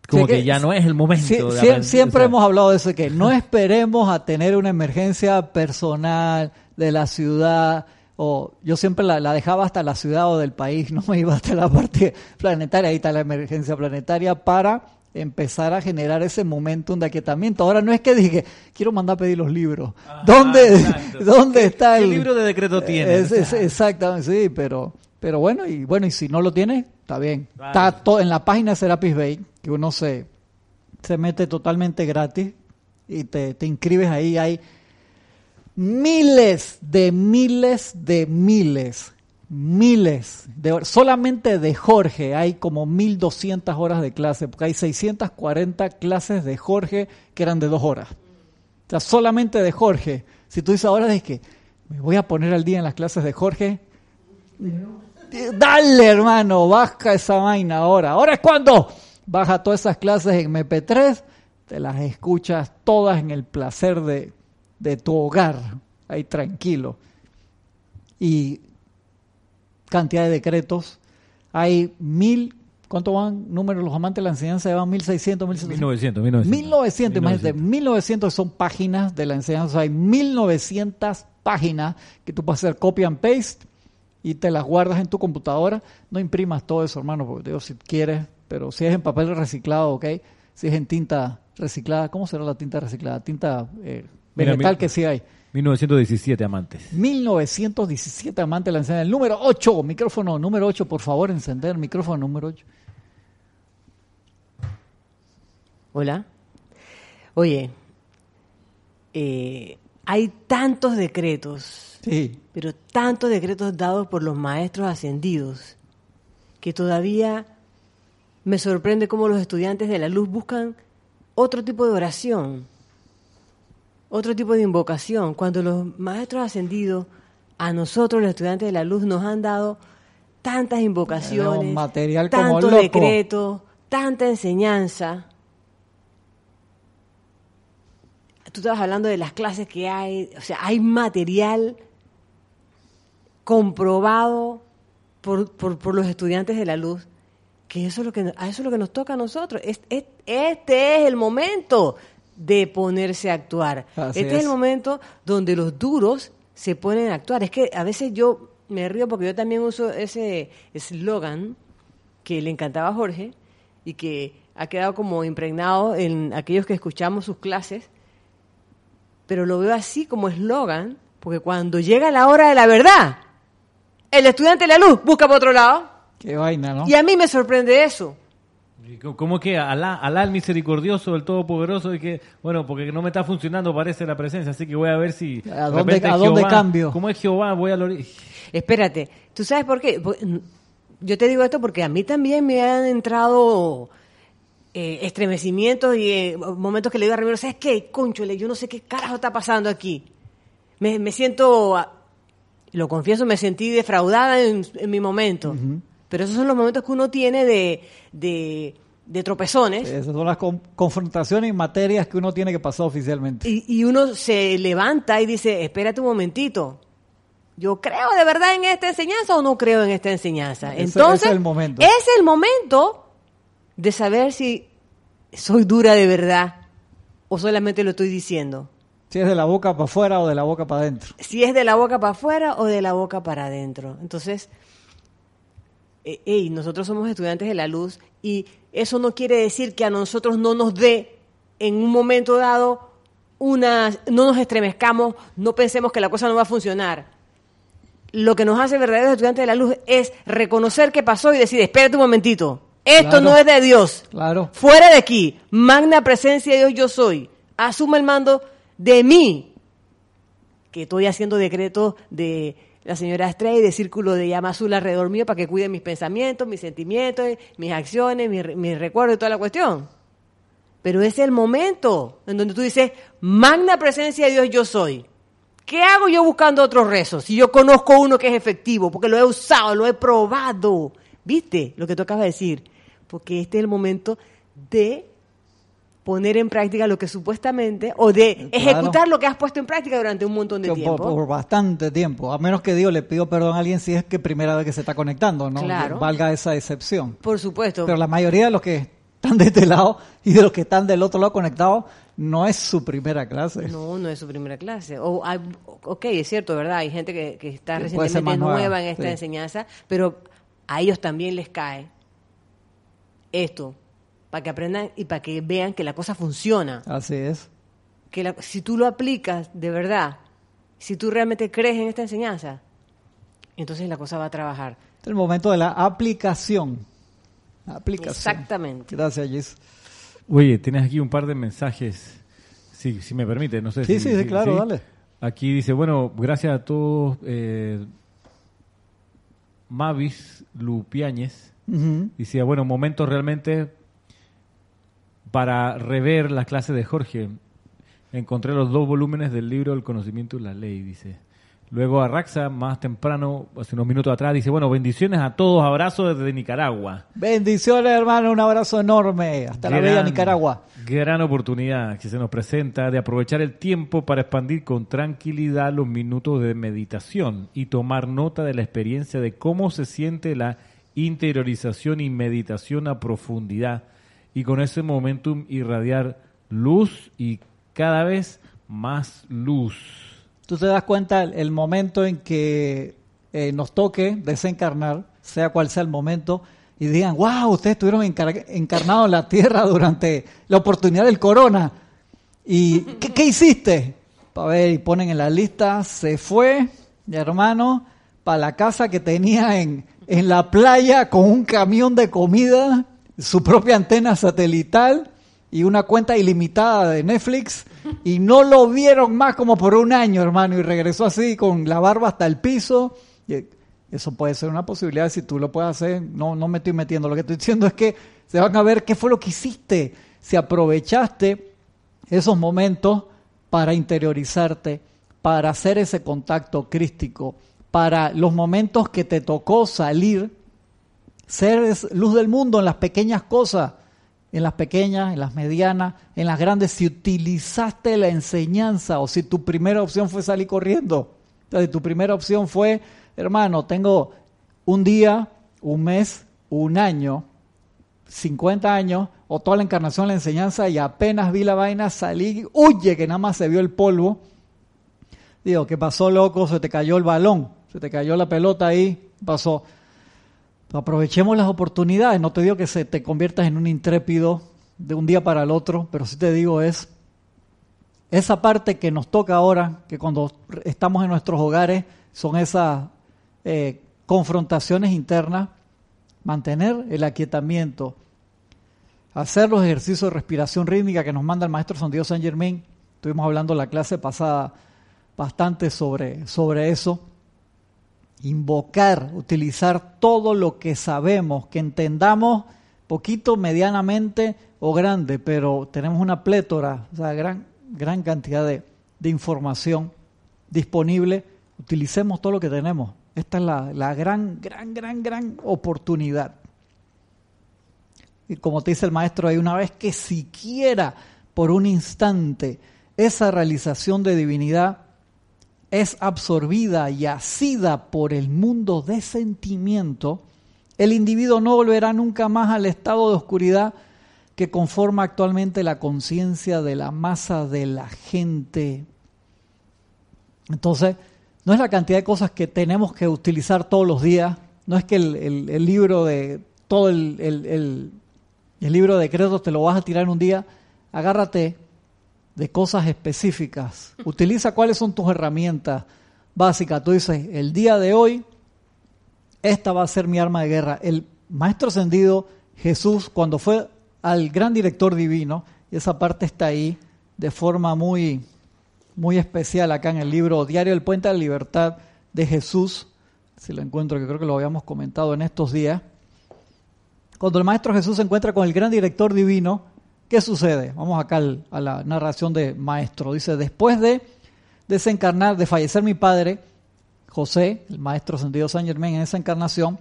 como que, que ya no es el momento. De siempre o sea, hemos hablado de eso, que no esperemos a tener una emergencia personal de la ciudad, o yo siempre la, la dejaba hasta la ciudad o del país, no me iba hasta la parte planetaria, ahí está la emergencia planetaria, para empezar a generar ese momentum de aquietamiento. Ahora no es que dije, quiero mandar a pedir los libros. ¿Dónde, exacto. ¿dónde ¿Qué- está qué el libro de decreto tiene? Es- es- exactamente, sí, pero, pero bueno, y bueno, y si no lo tienes, está bien. Está todo en la página de Serapis Bay, que uno se, se mete totalmente gratis y te, te inscribes ahí. Hay miles de miles de miles, miles de horas. Solamente de Jorge hay como 1200 horas de clase, porque hay 640 clases de Jorge que eran de dos horas. O sea, solamente de Jorge. Si tú dices ahora de que me voy a poner al día en las clases de Jorge, dale hermano, baja esa vaina ahora. Ahora es cuando baja todas esas clases en MP3, te las escuchas todas en el placer de, de tu hogar, ahí tranquilo. Y cantidad de decretos. Hay mil, ¿cuánto van? Números, los amantes de la enseñanza llevan 1600, 1700. 1900, 1900. 1900, imagínate, 1900 son páginas de la enseñanza, hay 1900 páginas que tú puedes hacer copy and paste y te las guardas en tu computadora. No imprimas todo eso, hermano, porque digo, si quieres, pero si es en papel reciclado, ¿ok? Si es en tinta reciclada, ¿cómo será la tinta reciclada? Tinta eh, Mira, vegetal mi- que sí hay. 1917 amantes. 1917 amante de la enseñanza. El número 8, micrófono número 8, por favor, encender micrófono número 8. Hola. Oye, eh, hay tantos decretos, Sí, pero tantos decretos dados por los maestros ascendidos, que todavía me sorprende cómo los estudiantes de la luz buscan otro tipo de oración, otro tipo de invocación, cuando los maestros ascendidos, a nosotros los estudiantes de la luz, nos han dado tantas invocaciones, material tantos decretos, tanta enseñanza. Tú estabas hablando de las clases que hay, o sea, hay material comprobado por, por, por los estudiantes de la luz que eso es lo que a eso es lo que nos toca a nosotros. Es- es- este es el momento de ponerse a actuar. Así este es. es. el momento donde los duros se ponen a actuar. Es que a veces yo me río porque yo también uso ese eslogan que le encantaba a Jorge y que ha quedado como impregnado en aquellos que escuchamos sus clases, pero lo veo así como eslogan, porque cuando llega la hora de la verdad, el estudiante de la luz busca por otro lado, qué vaina, ¿no? y a mí me sorprende eso. ¿Cómo que Alá, Alá el misericordioso, el todopoderoso, y que, bueno, porque no me está funcionando, parece la presencia, así que voy a ver si... ¿A de dónde- repente a dónde Jehová- cambio? ¿Cómo es Jehová? Voy a la Espérate, ¿tú sabes por qué? Yo te digo esto porque a mí también me han entrado eh, estremecimientos y eh, momentos que le digo a Ramiro, ¿sabes qué? Conchole, yo no sé qué carajo está pasando aquí. Me, me siento, lo confieso, me sentí defraudada en, en mi momento. Pero esos son los momentos que uno tiene de, de, de tropezones. Esas son las con- confrontaciones y materias que uno tiene que pasar oficialmente. Y, y uno se levanta y dice, espérate un momentito. ¿Yo creo de verdad en esta enseñanza o no creo en esta enseñanza? Ese- Entonces, es el momento. es el momento de saber si soy dura de verdad o solamente lo estoy diciendo. Si es de la boca para afuera o de la boca para adentro. Si es de la boca para afuera o de la boca para adentro. Entonces, eh, ey, nosotros somos estudiantes de la luz y eso no quiere decir que a nosotros no nos dé en un momento dado una, no nos estremezcamos, no pensemos que la cosa no va a funcionar. Lo que nos hace verdaderos estudiantes de la luz es reconocer qué pasó y decir, espérate un momentito, esto Claro. no es de Dios. Claro. Fuera de aquí, magna presencia de Dios yo soy. Asuma el mando de mí, que estoy haciendo decretos de la señora Estrella y de círculo de llama azul alrededor mío para que cuide mis pensamientos, mis sentimientos, mis acciones, mis, mis recuerdos y toda la cuestión. Pero es el momento en donde tú dices, magna presencia de Dios yo soy. ¿Qué hago yo buscando otros rezos si yo conozco uno que es efectivo? Porque lo he usado, lo he probado. ¿Viste lo que tú acabas de decir? Porque este es el momento de poner en práctica lo que supuestamente, o de ejecutar lo que has puesto en práctica durante un montón de tiempo. Por, bastante tiempo. A menos que Dios le pido perdón a alguien si es que primera vez que se está conectando, ¿no? Claro. Valga esa excepción. Por supuesto. Pero la mayoría de los que están de este lado y de los que están del otro lado conectados no es su primera clase. No, no es su primera clase. O, hay- ok, es cierto, ¿verdad? Hay gente que, que está Que recientemente nueva, nueva, en esta sí. enseñanza, pero a ellos también les cae esto, para que aprendan y para que vean que la cosa funciona. Así es. Que la- si tú lo aplicas de verdad, si tú realmente crees en esta enseñanza, entonces la cosa va a trabajar. Este es el momento de la aplicación. Aplicación. Exactamente. Gracias, Gis. Oye, tienes aquí un par de mensajes, si, si me permite, no sé Sí, si... sí, sí, claro, dale. Aquí dice, bueno, gracias a todos, eh, Mavis Lupiáñez, Ujú. decía, bueno, momento realmente para rever las clases de Jorge. Encontré los dos volúmenes del libro El conocimiento y la ley, dice. Luego Arraxa, más temprano, hace unos minutos atrás, dice, bueno, bendiciones a todos, abrazos desde Nicaragua. Bendiciones, hermano. Un abrazo enorme. Hasta la bella Nicaragua. Gran oportunidad que se nos presenta de aprovechar el tiempo para expandir con tranquilidad los minutos de meditación y tomar nota de la experiencia de cómo se siente la interiorización y meditación a profundidad y con ese momentum irradiar luz y cada vez más luz. Tú te das cuenta el, momento en que eh, nos toque desencarnar, sea cual sea el momento, y digan, wow, ustedes estuvieron encar- encarnados en la Tierra durante la oportunidad del corona. ¿Y qué, hiciste? Para ver, y ponen en la lista, se fue, mi hermano, para la casa que tenía en, en la playa con un camión de comida, su propia antena satelital y una cuenta ilimitada de Netflix y no lo vieron más como por un año, hermano, y regresó así con la barba hasta el piso. Y eso puede ser una posibilidad si tú lo puedes hacer. No, no me estoy metiendo. Lo que estoy diciendo es que se van a ver qué fue lo que hiciste. Si aprovechaste esos momentos para interiorizarte, para hacer ese contacto crístico, para los momentos que te tocó salir, ser es- luz del mundo en las pequeñas cosas, en las pequeñas, en las medianas, en las grandes, si utilizaste la enseñanza o si tu primera opción fue salir corriendo. Entonces, tu primera opción fue, hermano, tengo un día, un mes, un año, 50 años, o toda la encarnación la enseñanza, y apenas vi la vaina, salí, huye, que nada más se vio el polvo. Digo, ¿qué pasó, loco? Se te cayó el balón, se te cayó la pelota ahí, pasó. Aprovechemos las oportunidades, no te digo que se te conviertas en un intrépido de un día para el otro, pero sí te digo es esa parte que nos toca ahora, que cuando estamos en nuestros hogares, son esas eh, confrontaciones internas, mantener el aquietamiento, hacer los ejercicios de respiración rítmica que nos manda el maestro San Dios San Germain. Estuvimos hablando la clase pasada bastante sobre, sobre eso. Invocar, utilizar todo lo que sabemos, que entendamos poquito, medianamente o grande, pero tenemos una plétora, o sea, gran, gran cantidad de, de información disponible. Utilicemos todo lo que tenemos. Esta es la, la gran, gran, gran, gran oportunidad. Y como te dice el maestro, hay una vez que siquiera por un instante esa realización de divinidad es absorbida y asida por el mundo de sentimiento, el individuo no volverá nunca más al estado de oscuridad que conforma actualmente la conciencia de la masa de la gente. Entonces, no es la cantidad de cosas que tenemos que utilizar todos los días, no es que el, el- libro de todo el, el- libro de decretos te lo vas a tirar un día, agárrate de cosas específicas. Utiliza cuáles son tus herramientas básicas. Tú dices, el día de hoy, esta va a ser mi arma de guerra. El maestro ascendido Jesús, cuando fue al gran director divino, y esa parte está ahí de forma muy, muy especial acá en el libro Diario del Puente de la Libertad de Jesús, si lo encuentro, que creo que lo habíamos comentado en estos días. Cuando el Maestro Jesús se encuentra con el gran director divino, ¿qué sucede? Vamos acá a la narración de Maestro. Dice, después de desencarnar, de fallecer mi padre, José, el maestro sentido San Germán en esa encarnación,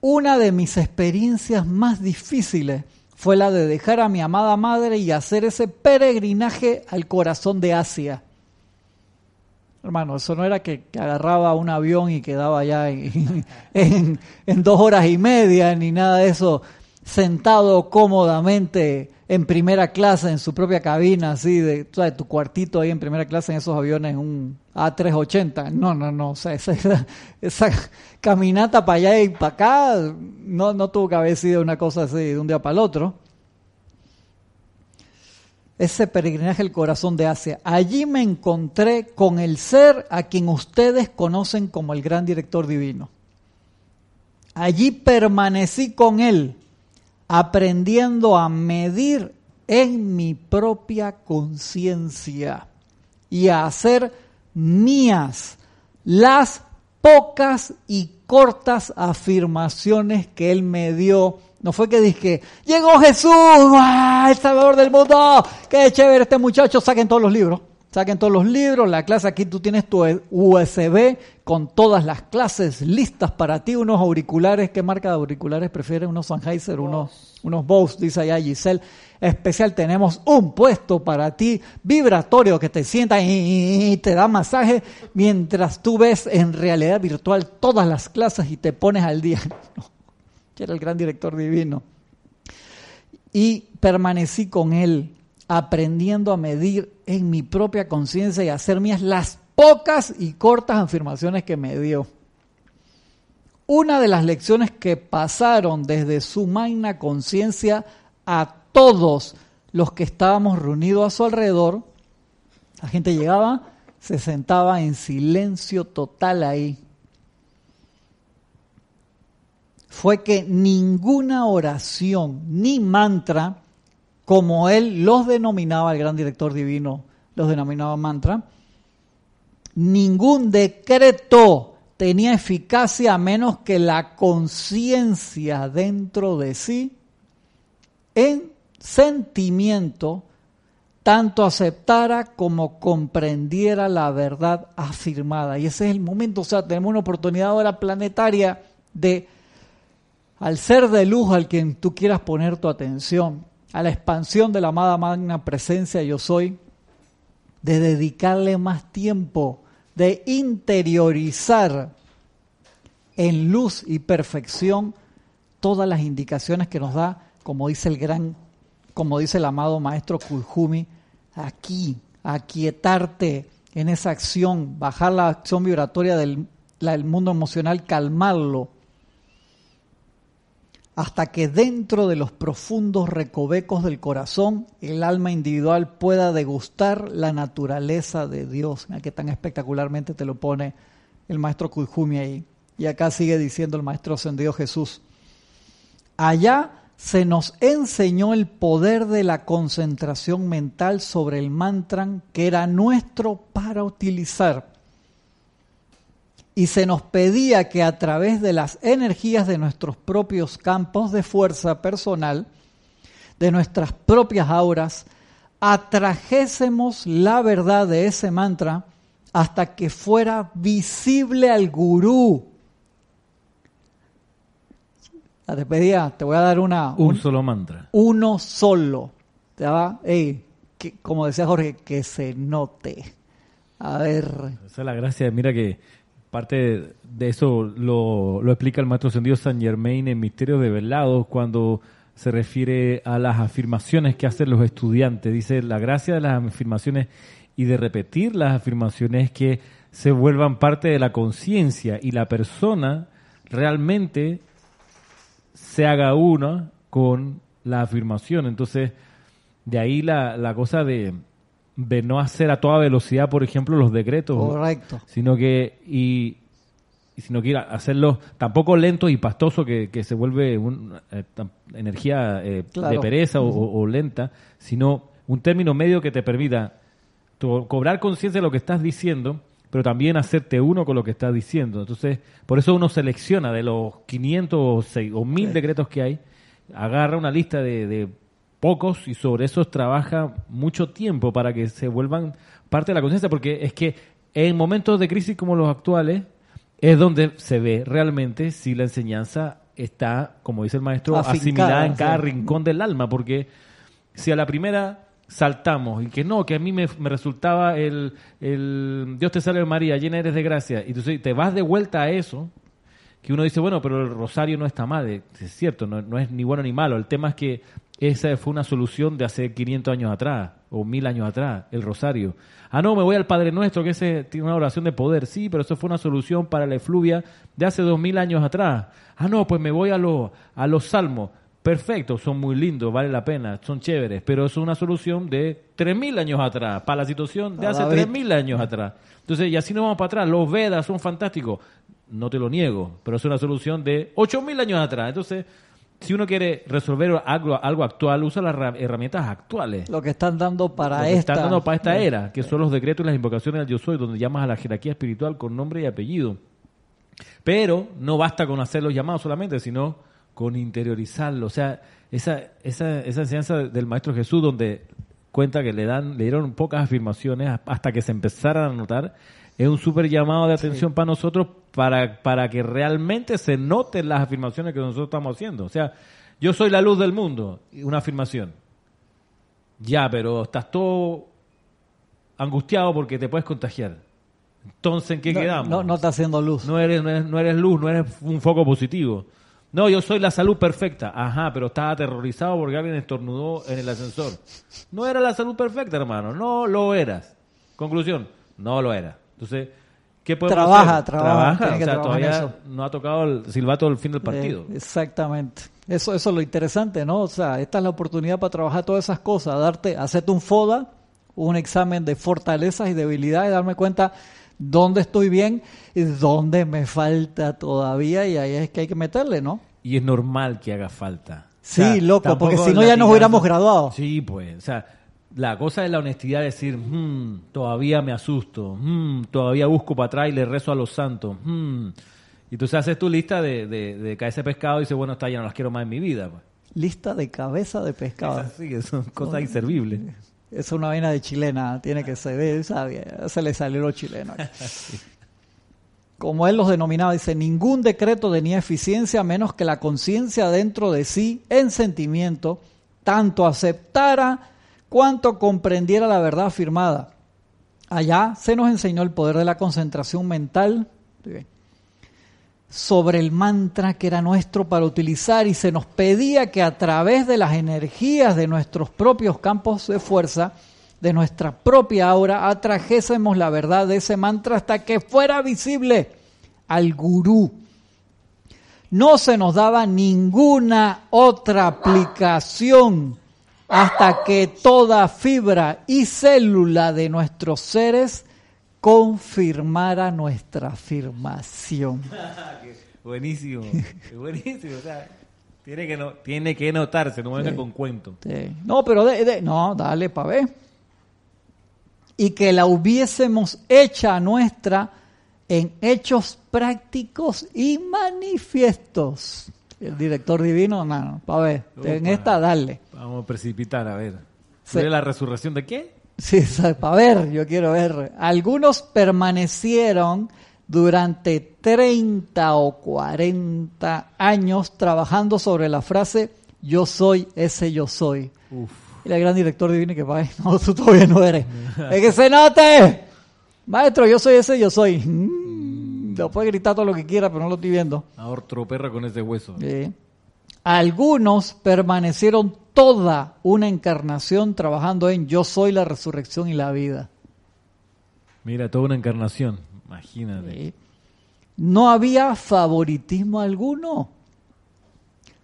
una de mis experiencias más difíciles fue la de dejar a mi amada madre y hacer ese peregrinaje al corazón de Asia. Hermano, eso no era que, agarraba un avión y quedaba allá en, dos horas y media, ni nada de eso, sentado cómodamente en primera clase, en su propia cabina, así, de, tu cuartito ahí en primera clase en esos aviones, un A380. No, no, no, o sea, esa, caminata para allá y para acá no, no tuvo que haber sido una cosa así de un día para el otro ese peregrinaje al corazón de Asia. Allí me encontré con el ser a quien ustedes conocen como el gran director divino. Allí permanecí con él, aprendiendo a medir en mi propia conciencia y a hacer mías las pocas y cortas afirmaciones que él me dio. No fue que dije, llegó Jesús, el Salvador del mundo, qué chévere este muchacho, saquen todos los libros, saquen todos los libros, la clase aquí tú tienes tu USB con todas las clases listas para ti, unos auriculares, ¿qué marca de auriculares prefieres? Unos Sennheiser, unos, unos Bose, dice allá Giselle, especial, tenemos un puesto para ti, vibratorio que te sienta y te da masaje mientras tú ves en realidad virtual todas las clases y te pones al día. que era el gran director divino. Y permanecí con él, aprendiendo a medir en mi propia conciencia y hacer mías las pocas y cortas afirmaciones que me dio. Una de las lecciones que pasaron desde su magna conciencia a todos los que estábamos reunidos a su alrededor, la gente llegaba, se sentaba en silencio total ahí, fue que ninguna oración ni mantra, como él los denominaba, el gran director divino los denominaba mantra, ningún decreto tenía eficacia a menos que la conciencia dentro de sí, en sentimiento, tanto aceptara como comprendiera la verdad afirmada. Y ese es el momento, o sea, tenemos una oportunidad ahora planetaria de al ser de luz al quien tú quieras poner tu atención, a la expansión de la amada magna presencia yo soy, de dedicarle más tiempo, de interiorizar en luz y perfección todas las indicaciones que nos da, como dice el gran, como dice el amado maestro Kulhumi, aquí, aquietarte en esa acción, bajar la acción vibratoria del, del mundo emocional, calmarlo, hasta que dentro de los profundos recovecos del corazón el alma individual pueda degustar la naturaleza de Dios. Mira que tan espectacularmente te lo pone el maestro Kujumi ahí. Y acá sigue diciendo el maestro ascendido Jesús. Allá se nos enseñó el poder de la concentración mental sobre el mantra que era nuestro para utilizar y se nos pedía que a través de las energías de nuestros propios campos de fuerza personal, de nuestras propias auras, atrajésemos la verdad de ese mantra hasta que fuera visible al gurú. Te pedía, te voy a dar una... Un, solo mantra. Uno solo. Te va, que, como decía Jorge, que se note. A ver. Esa es la gracia. Mira que Parte de eso lo, explica el maestro Sendido San Germain en Misterios de Velados cuando se refiere a las afirmaciones que hacen los estudiantes. Dice, la gracia de las afirmaciones y de repetir las afirmaciones es que se vuelvan parte de la conciencia y la persona realmente se haga una con la afirmación. Entonces, de ahí la, la cosa de, de no hacer a toda velocidad, por ejemplo, los decretos. Correcto. Sino que, y, sino que hacerlo tampoco lento y pastoso que, se vuelve una eh, energía eh, de pereza o, lenta, sino un término medio que te permita cobrar conciencia de lo que estás diciendo, pero también hacerte uno con lo que estás diciendo. Entonces, por eso uno selecciona de los 500 o, o 1000 decretos que hay, agarra una lista de pocos y sobre esos trabaja mucho tiempo para que se vuelvan parte de la conciencia, porque es que en momentos de crisis como los actuales es donde se ve realmente si la enseñanza está, como dice el maestro, Afincada, asimilada en cada sí. rincón del alma, porque si a la primera saltamos y que no, que a mí me, me resultaba el, el Dios te salve María, llena eres de gracia, y entonces te vas de vuelta a eso, que uno dice, bueno, pero el rosario no está mal, es cierto, no, no es ni bueno ni malo, el tema es que esa fue una solución de hace 500 años atrás, o 1000 años atrás, el rosario. Ah, no, me voy al Padre Nuestro, que ese tiene una oración de poder, sí, pero eso fue una solución para la efluvia de hace 2000 años atrás. Ah, no, pues me voy a, los a los salmos. Perfecto, son muy lindos, vale la pena, son chéveres, pero eso es una solución de 3.000 años atrás, para la situación de hace David. 3.000 años atrás. Entonces, y así nos vamos para atrás, los Vedas son fantásticos, no te lo niego, pero es una solución de 8.000 años atrás. Entonces, si uno quiere resolver algo, algo actual, usa las herra- herramientas actuales. Lo que están dando para Lo que esta. están dando para esta era, que son los decretos y las invocaciones del yo soy, donde llamas a la jerarquía espiritual con nombre y apellido. Pero no basta con hacer los llamados solamente, sino con interiorizarlo. O sea, esa, esa, esa enseñanza del Maestro Jesús, donde cuenta que le dan, le dieron pocas afirmaciones hasta que se empezaran a notar, es un súper llamado de atención para nosotros para, para que realmente se noten las afirmaciones que nosotros estamos haciendo. O sea, yo soy la luz del mundo, una afirmación. Ya, pero estás todo angustiado porque te puedes contagiar. Entonces, ¿en qué no, quedamos? no, no está haciendo luz. No eres, no, eres, no eres luz, no eres un foco positivo. No, yo soy la salud perfecta. Ajá, pero estás aterrorizado porque alguien estornudó en el ascensor. No era la salud perfecta, hermano. No lo eras. Conclusión, no lo era. Entonces, ¿qué podemos Trabaja, hacer? trabaja, tiene O sea, todavía no ha tocado el silbato del fin del partido. Eh, exactamente. Eso, eso es lo interesante, ¿no? O sea, esta es la oportunidad para trabajar todas esas cosas, darte, hacerte un FODA, un examen de fortalezas y debilidades, darme cuenta dónde estoy bien y dónde me falta todavía y ahí es que hay que meterle, ¿no? Y es normal que haga falta. Sí, loco, porque si no ya nos hubiéramos graduado. Sí, pues, o sea, la cosa es la honestidad de decir, "Hmm, todavía me asusto, hmm, todavía busco para atrás y le rezo a los santos. hmm". Y tú haces tu lista de, de, de caer ese pescado y dices, bueno, está ya no las quiero más en mi vida. Pues. Lista de cabeza de pescado. Es así, son cosas inservibles. Es una vaina de chilena, tiene que ser. ¿sabe? se le salió lo chileno. Como él los denominaba, dice, ningún decreto tenía eficiencia menos que la conciencia dentro de sí, en sentimiento, tanto aceptara cuanto comprendiera la verdad afirmada. Allá se nos enseñó el poder de la concentración mental sobre el mantra que era nuestro para utilizar y se nos pedía que a través de las energías de nuestros propios campos de fuerza, de nuestra propia aura, atrajésemos la verdad de ese mantra hasta que fuera visible al gurú. No se nos daba ninguna otra aplicación hasta que toda fibra y célula de nuestros seres confirmara nuestra afirmación. buenísimo, buenísimo. O sea, tiene que, no, tiene que notarse, no venga con cuento. Sí. No, pero de, de- no, dale para ver. Y que la hubiésemos hecha nuestra en hechos prácticos y manifiestos. El director divino, no, no, para ver. En esta, dale. Vamos a precipitar, a ver. Sí. ¿Sería la resurrección de qué? Sí, para ver, yo quiero ver. Algunos permanecieron durante 30 o 40 años trabajando sobre la frase yo soy ese yo soy. Uf. Y el gran director divino que va, no, tú todavía no eres. ¡Es que se note! Maestro, yo soy ese yo soy. Mm, lo puede gritar todo lo que quiera, pero no lo estoy viendo. A otro perro con ese hueso. Sí. Algunos permanecieron toda una encarnación trabajando en yo soy la resurrección y la vida. Mira, toda una encarnación. Imagínate. Sí. No había favoritismo alguno.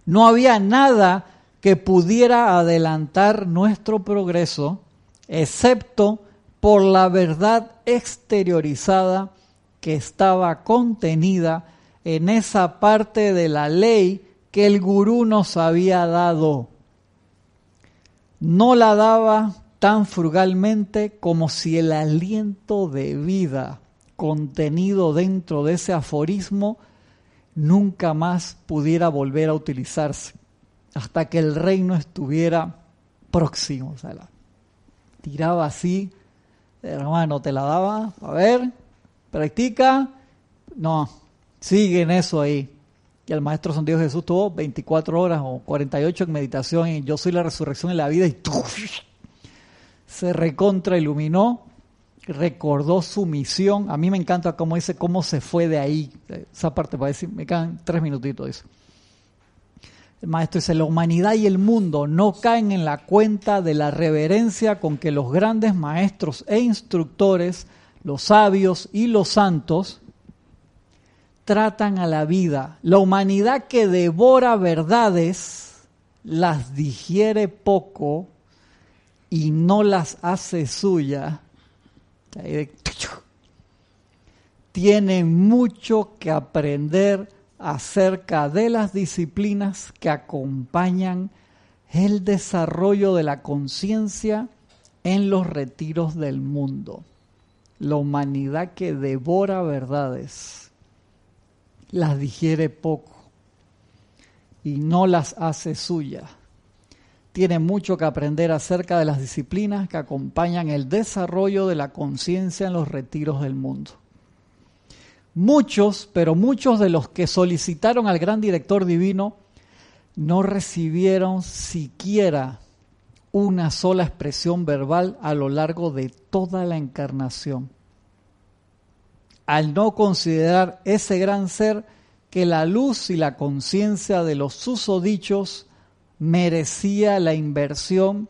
No había nada que pudiera adelantar nuestro progreso, excepto por la verdad exteriorizada que estaba contenida en esa parte de la ley que el gurú nos había dado. No la daba tan frugalmente como si el aliento de vida contenido dentro de ese aforismo nunca más pudiera volver a utilizarse hasta que el reino estuviera próximo. O sea, la tiraba así, hermano, te la daba, a ver, practica, no, sigue en eso ahí. Y el Maestro San Dios Jesús tuvo 24 horas o 48 en meditación y yo soy la resurrección en la vida y se recontra iluminó, recordó su misión. A mí me encanta cómo dice cómo se fue de ahí. Esa parte para decir, me quedan tres minutitos. El maestro dice, la humanidad y el mundo no caen en la cuenta de la reverencia con que los grandes maestros e instructores, los sabios y los santos, tratan a la vida. La humanidad que devora verdades las digiere poco y no las hace suya. Tiene mucho que aprender acerca de las disciplinas que acompañan el desarrollo de la conciencia en los retiros del mundo. La humanidad que devora verdades las digiere poco y no las hace suyas. Tiene mucho que aprender acerca de las disciplinas que acompañan el desarrollo de la conciencia en los retiros del mundo. Muchos, pero muchos de los que solicitaron al gran director divino no recibieron siquiera una sola expresión verbal a lo largo de toda la encarnación al no considerar ese gran ser que la luz y la conciencia de los susodichos merecía la inversión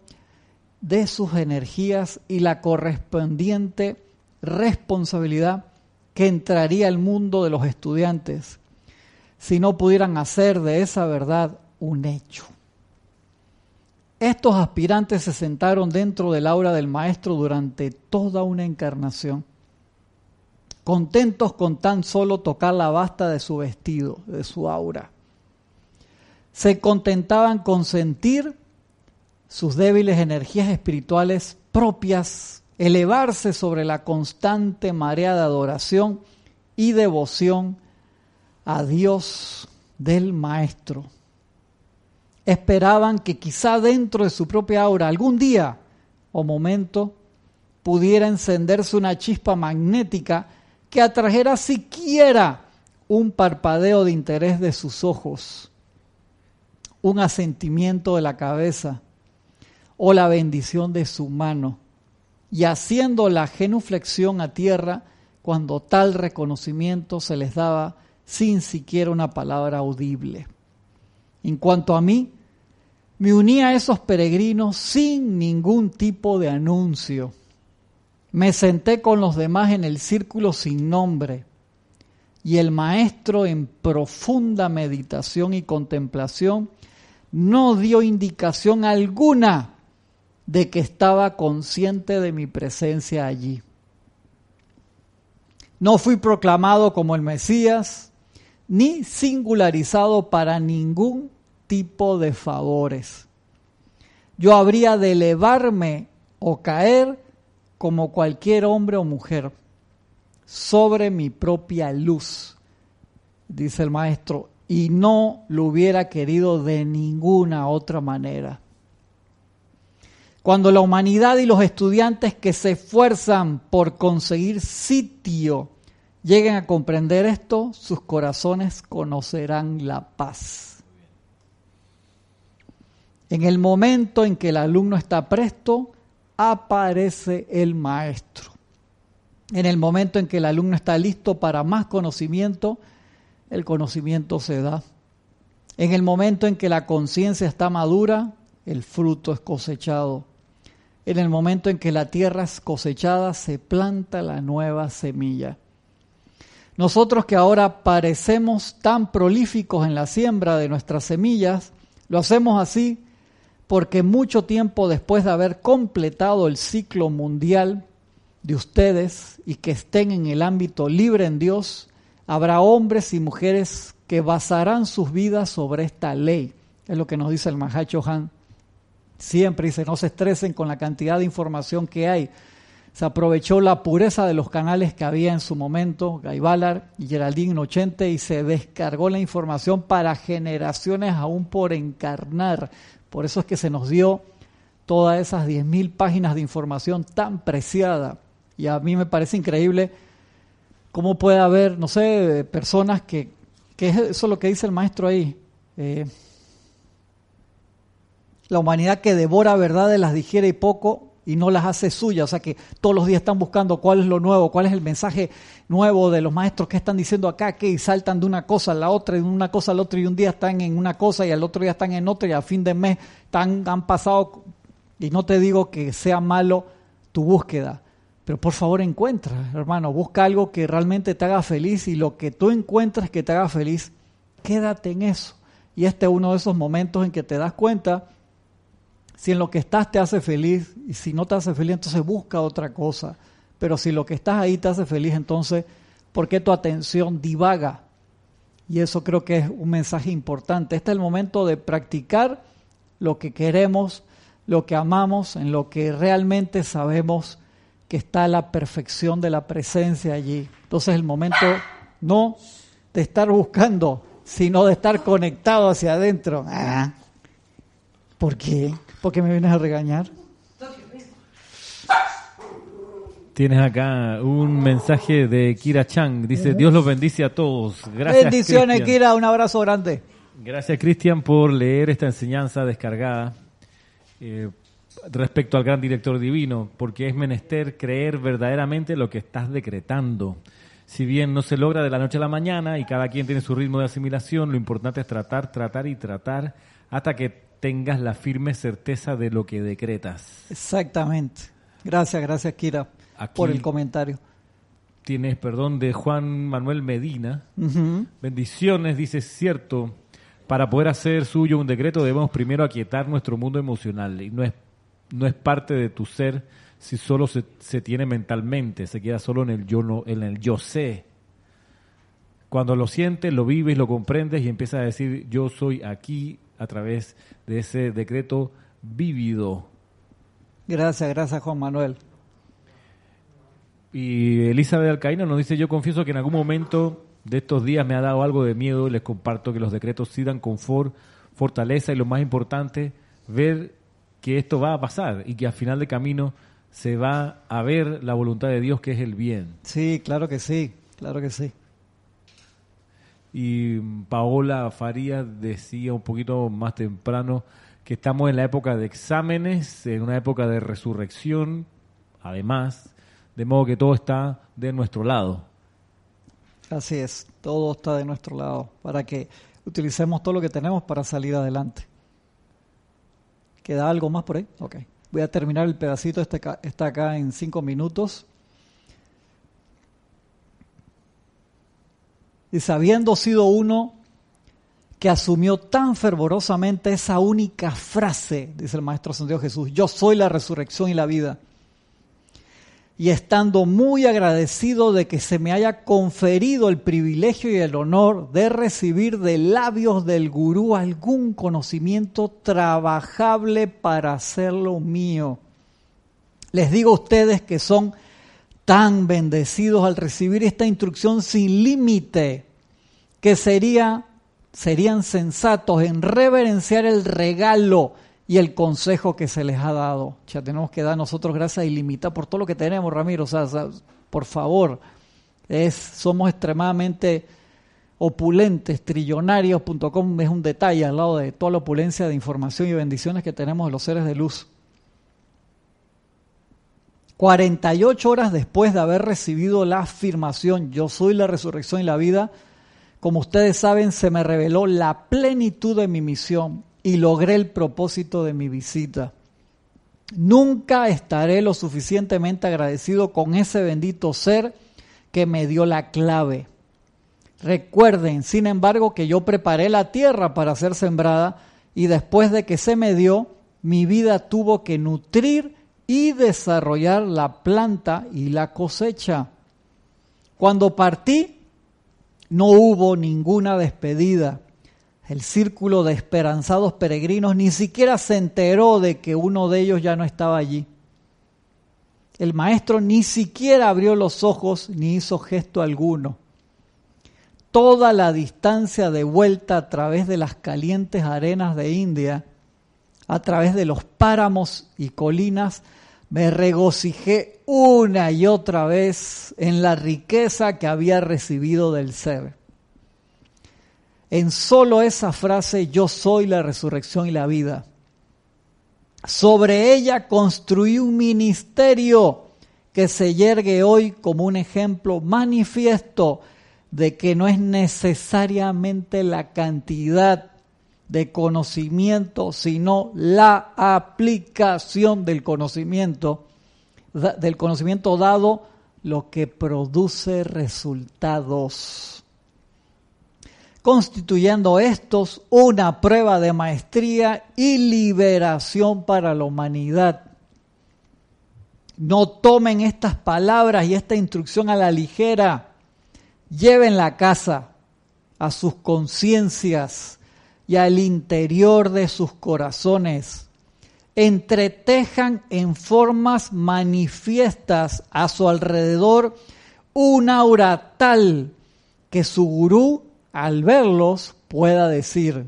de sus energías y la correspondiente responsabilidad que entraría al mundo de los estudiantes si no pudieran hacer de esa verdad un hecho. Estos aspirantes se sentaron dentro del aura del Maestro durante toda una encarnación contentos con tan solo tocar la basta de su vestido, de su aura. Se contentaban con sentir sus débiles energías espirituales propias, elevarse sobre la constante marea de adoración y devoción a Dios del Maestro. Esperaban que quizá dentro de su propia aura algún día o momento pudiera encenderse una chispa magnética que atrajera siquiera un parpadeo de interés de sus ojos, un asentimiento de la cabeza o la bendición de su mano, y haciendo la genuflexión a tierra cuando tal reconocimiento se les daba sin siquiera una palabra audible. En cuanto a mí, me uní a esos peregrinos sin ningún tipo de anuncio me senté con los demás en el círculo sin nombre y el maestro en profunda meditación y contemplación no dio indicación alguna de que estaba consciente de mi presencia allí. No fui proclamado como el Mesías, ni singularizado para ningún tipo de favores. Yo habría de elevarme o caer como cualquier hombre o mujer sobre mi propia luz, dice el maestro, y no lo hubiera querido de ninguna otra manera. Cuando la humanidad y los estudiantes que se esfuerzan por conseguir sitio lleguen a comprender esto, sus corazones conocerán la paz. En el momento en que el alumno está presto, aparece el maestro. En el momento en que el alumno está listo para más conocimiento, el conocimiento se da. En el momento en que la conciencia está madura, el fruto es cosechado. En el momento en que la tierra es cosechada, se planta la nueva semilla. Nosotros que ahora parecemos tan prolíficos en la siembra de nuestras semillas, lo hacemos así porque mucho tiempo después de haber completado el ciclo mundial de ustedes y que estén en el ámbito libre en Dios, habrá hombres y mujeres que basarán sus vidas sobre esta ley. Es lo que nos dice el Mahacho Han. Siempre dice, no se estresen con la cantidad de información que hay. Se aprovechó la pureza de los canales que había en su momento, Gaibalar y Geraldine Nochente, y se descargó la información para generaciones aún por encarnar por eso es que se nos dio todas esas 10.000 páginas de información tan preciada. Y a mí me parece increíble ¿Cómo puede haber, no sé, personas que, que es eso lo que dice el maestro ahí? Eh, la humanidad que devora verdades, las digiere y poco y no las hace suyas. O sea que todos los días están buscando cuál es lo nuevo, cuál es el mensaje nuevo de los maestros que están diciendo acá, que saltan de una cosa a la otra, de una cosa a la otra, y un día están en una cosa y al otro día están en otra, y a fin de mes están, han pasado, y no te digo que sea malo tu búsqueda, pero por favor encuentra, hermano, busca algo que realmente te haga feliz y lo que tú encuentres que te haga feliz, quédate en eso. Y este es uno de esos momentos en que te das cuenta si en lo que estás te hace feliz y si no te hace feliz, entonces busca otra cosa. Pero si lo que estás ahí te hace feliz, entonces, ¿por qué tu atención divaga? Y eso creo que es un mensaje importante. Este es el momento de practicar lo que queremos, lo que amamos, en lo que realmente sabemos que está la perfección de la presencia allí. Entonces el momento no de estar buscando, sino de estar conectado hacia adentro. Ah, ¿Por qué? ¿Por qué me vienes a regañar? Tienes acá un mensaje de Kira Chang. Dice, Dios los bendice a todos. Gracias. Bendiciones, Kira. Un abrazo grande. Gracias, Cristian, por leer esta enseñanza descargada eh, respecto al gran director divino, porque es menester creer verdaderamente lo que estás decretando. Si bien no se logra de la noche a la mañana y cada quien tiene su ritmo de asimilación, lo importante es tratar, tratar y tratar hasta que tengas la firme certeza de lo que decretas. Exactamente. Gracias, gracias, Kira, por el comentario. Tienes, perdón, de Juan Manuel Medina. Bendiciones, dice, cierto, para poder hacer suyo un decreto debemos primero aquietar nuestro mundo emocional y no es, no es parte de tu ser si solo se, se tiene mentalmente, se queda solo en el yo no, en el yo sé. Cuando lo sientes, lo vives, lo comprendes y empiezas a decir yo soy aquí a través de ese decreto vívido. Gracias, gracias Juan Manuel. Y Elizabeth Alcaíno nos dice, yo confieso que en algún momento de estos días me ha dado algo de miedo, les comparto que los decretos sí dan confort, fortaleza y lo más importante, ver que esto va a pasar y que al final de camino se va a ver la voluntad de Dios que es el bien. Sí, claro que sí, claro que sí. Y Paola Farías decía un poquito más temprano que estamos en la época de exámenes, en una época de resurrección, además, de modo que todo está de nuestro lado. Así es, todo está de nuestro lado, para que utilicemos todo lo que tenemos para salir adelante. ¿Queda algo más por ahí? Ok. Voy a terminar el pedacito, este está acá en cinco minutos. Y habiendo sido uno que asumió tan fervorosamente esa única frase, dice el Maestro Santiago Jesús, yo soy la resurrección y la vida. Y estando muy agradecido de que se me haya conferido el privilegio y el honor de recibir de labios del gurú algún conocimiento trabajable para hacerlo mío. Les digo a ustedes que son tan bendecidos al recibir esta instrucción sin límite que sería, serían sensatos en reverenciar el regalo y el consejo que se les ha dado. Ya tenemos que dar nosotros gracias ilimitada por todo lo que tenemos, Ramiro. O sea, por favor, es, somos extremadamente opulentes, trillonarios.com es un detalle al lado de toda la opulencia de información y bendiciones que tenemos de los seres de luz. 48 horas después de haber recibido la afirmación, yo soy la resurrección y la vida, como ustedes saben, se me reveló la plenitud de mi misión y logré el propósito de mi visita. Nunca estaré lo suficientemente agradecido con ese bendito ser que me dio la clave. Recuerden, sin embargo, que yo preparé la tierra para ser sembrada y después de que se me dio, mi vida tuvo que nutrir y desarrollar la planta y la cosecha. Cuando partí, no hubo ninguna despedida. El círculo de esperanzados peregrinos ni siquiera se enteró de que uno de ellos ya no estaba allí. El maestro ni siquiera abrió los ojos ni hizo gesto alguno. Toda la distancia de vuelta a través de las calientes arenas de India, a través de los páramos y colinas, me regocijé una y otra vez en la riqueza que había recibido del ser. En solo esa frase, yo soy la resurrección y la vida. Sobre ella construí un ministerio que se yergue hoy como un ejemplo manifiesto de que no es necesariamente la cantidad de conocimiento, sino la aplicación del conocimiento, del conocimiento dado, lo que produce resultados, constituyendo estos una prueba de maestría y liberación para la humanidad. No tomen estas palabras y esta instrucción a la ligera. Lleven la casa a sus conciencias y al interior de sus corazones. Entretejan en formas manifiestas a su alrededor un aura tal que su gurú, al verlos, pueda decir,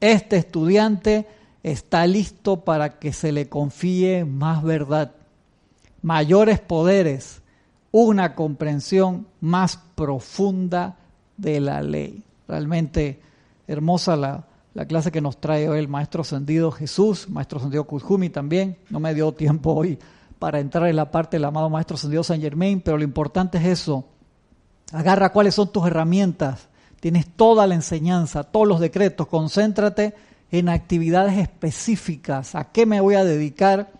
este estudiante está listo para que se le confíe más verdad mayores poderes, una comprensión más profunda de la ley. Realmente hermosa la, clase que nos trae hoy el maestro ascendido Jesús, maestro ascendido Kuzhumi también. No me dio tiempo hoy para entrar en la parte del amado maestro ascendido San Germain, pero lo importante es eso. Agarra cuáles son tus herramientas. Tienes toda la enseñanza, todos los decretos. Concéntrate en actividades específicas. ¿A qué me voy a dedicar?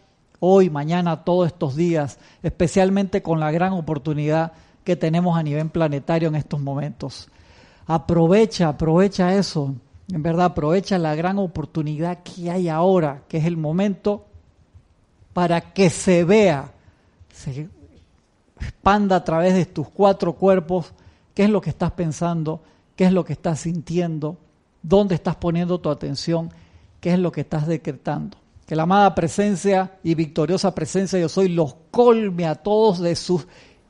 hoy, mañana, todos estos días, especialmente con la gran oportunidad que tenemos a nivel planetario en estos momentos. Aprovecha, aprovecha eso, en verdad, aprovecha la gran oportunidad que hay ahora, que es el momento para que se vea, se expanda a través de tus cuatro cuerpos qué es lo que estás pensando, qué es lo que estás sintiendo, dónde estás poniendo tu atención, qué es lo que estás decretando. Que la amada presencia y victoriosa presencia yo soy los colme a todos de sus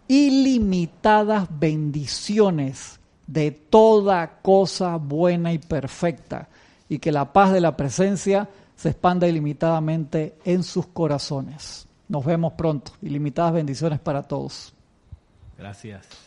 ilimitadas bendiciones de toda cosa buena y perfecta y que la paz de la presencia se expanda ilimitadamente en sus corazones. Nos vemos pronto. Ilimitadas bendiciones para todos. Gracias.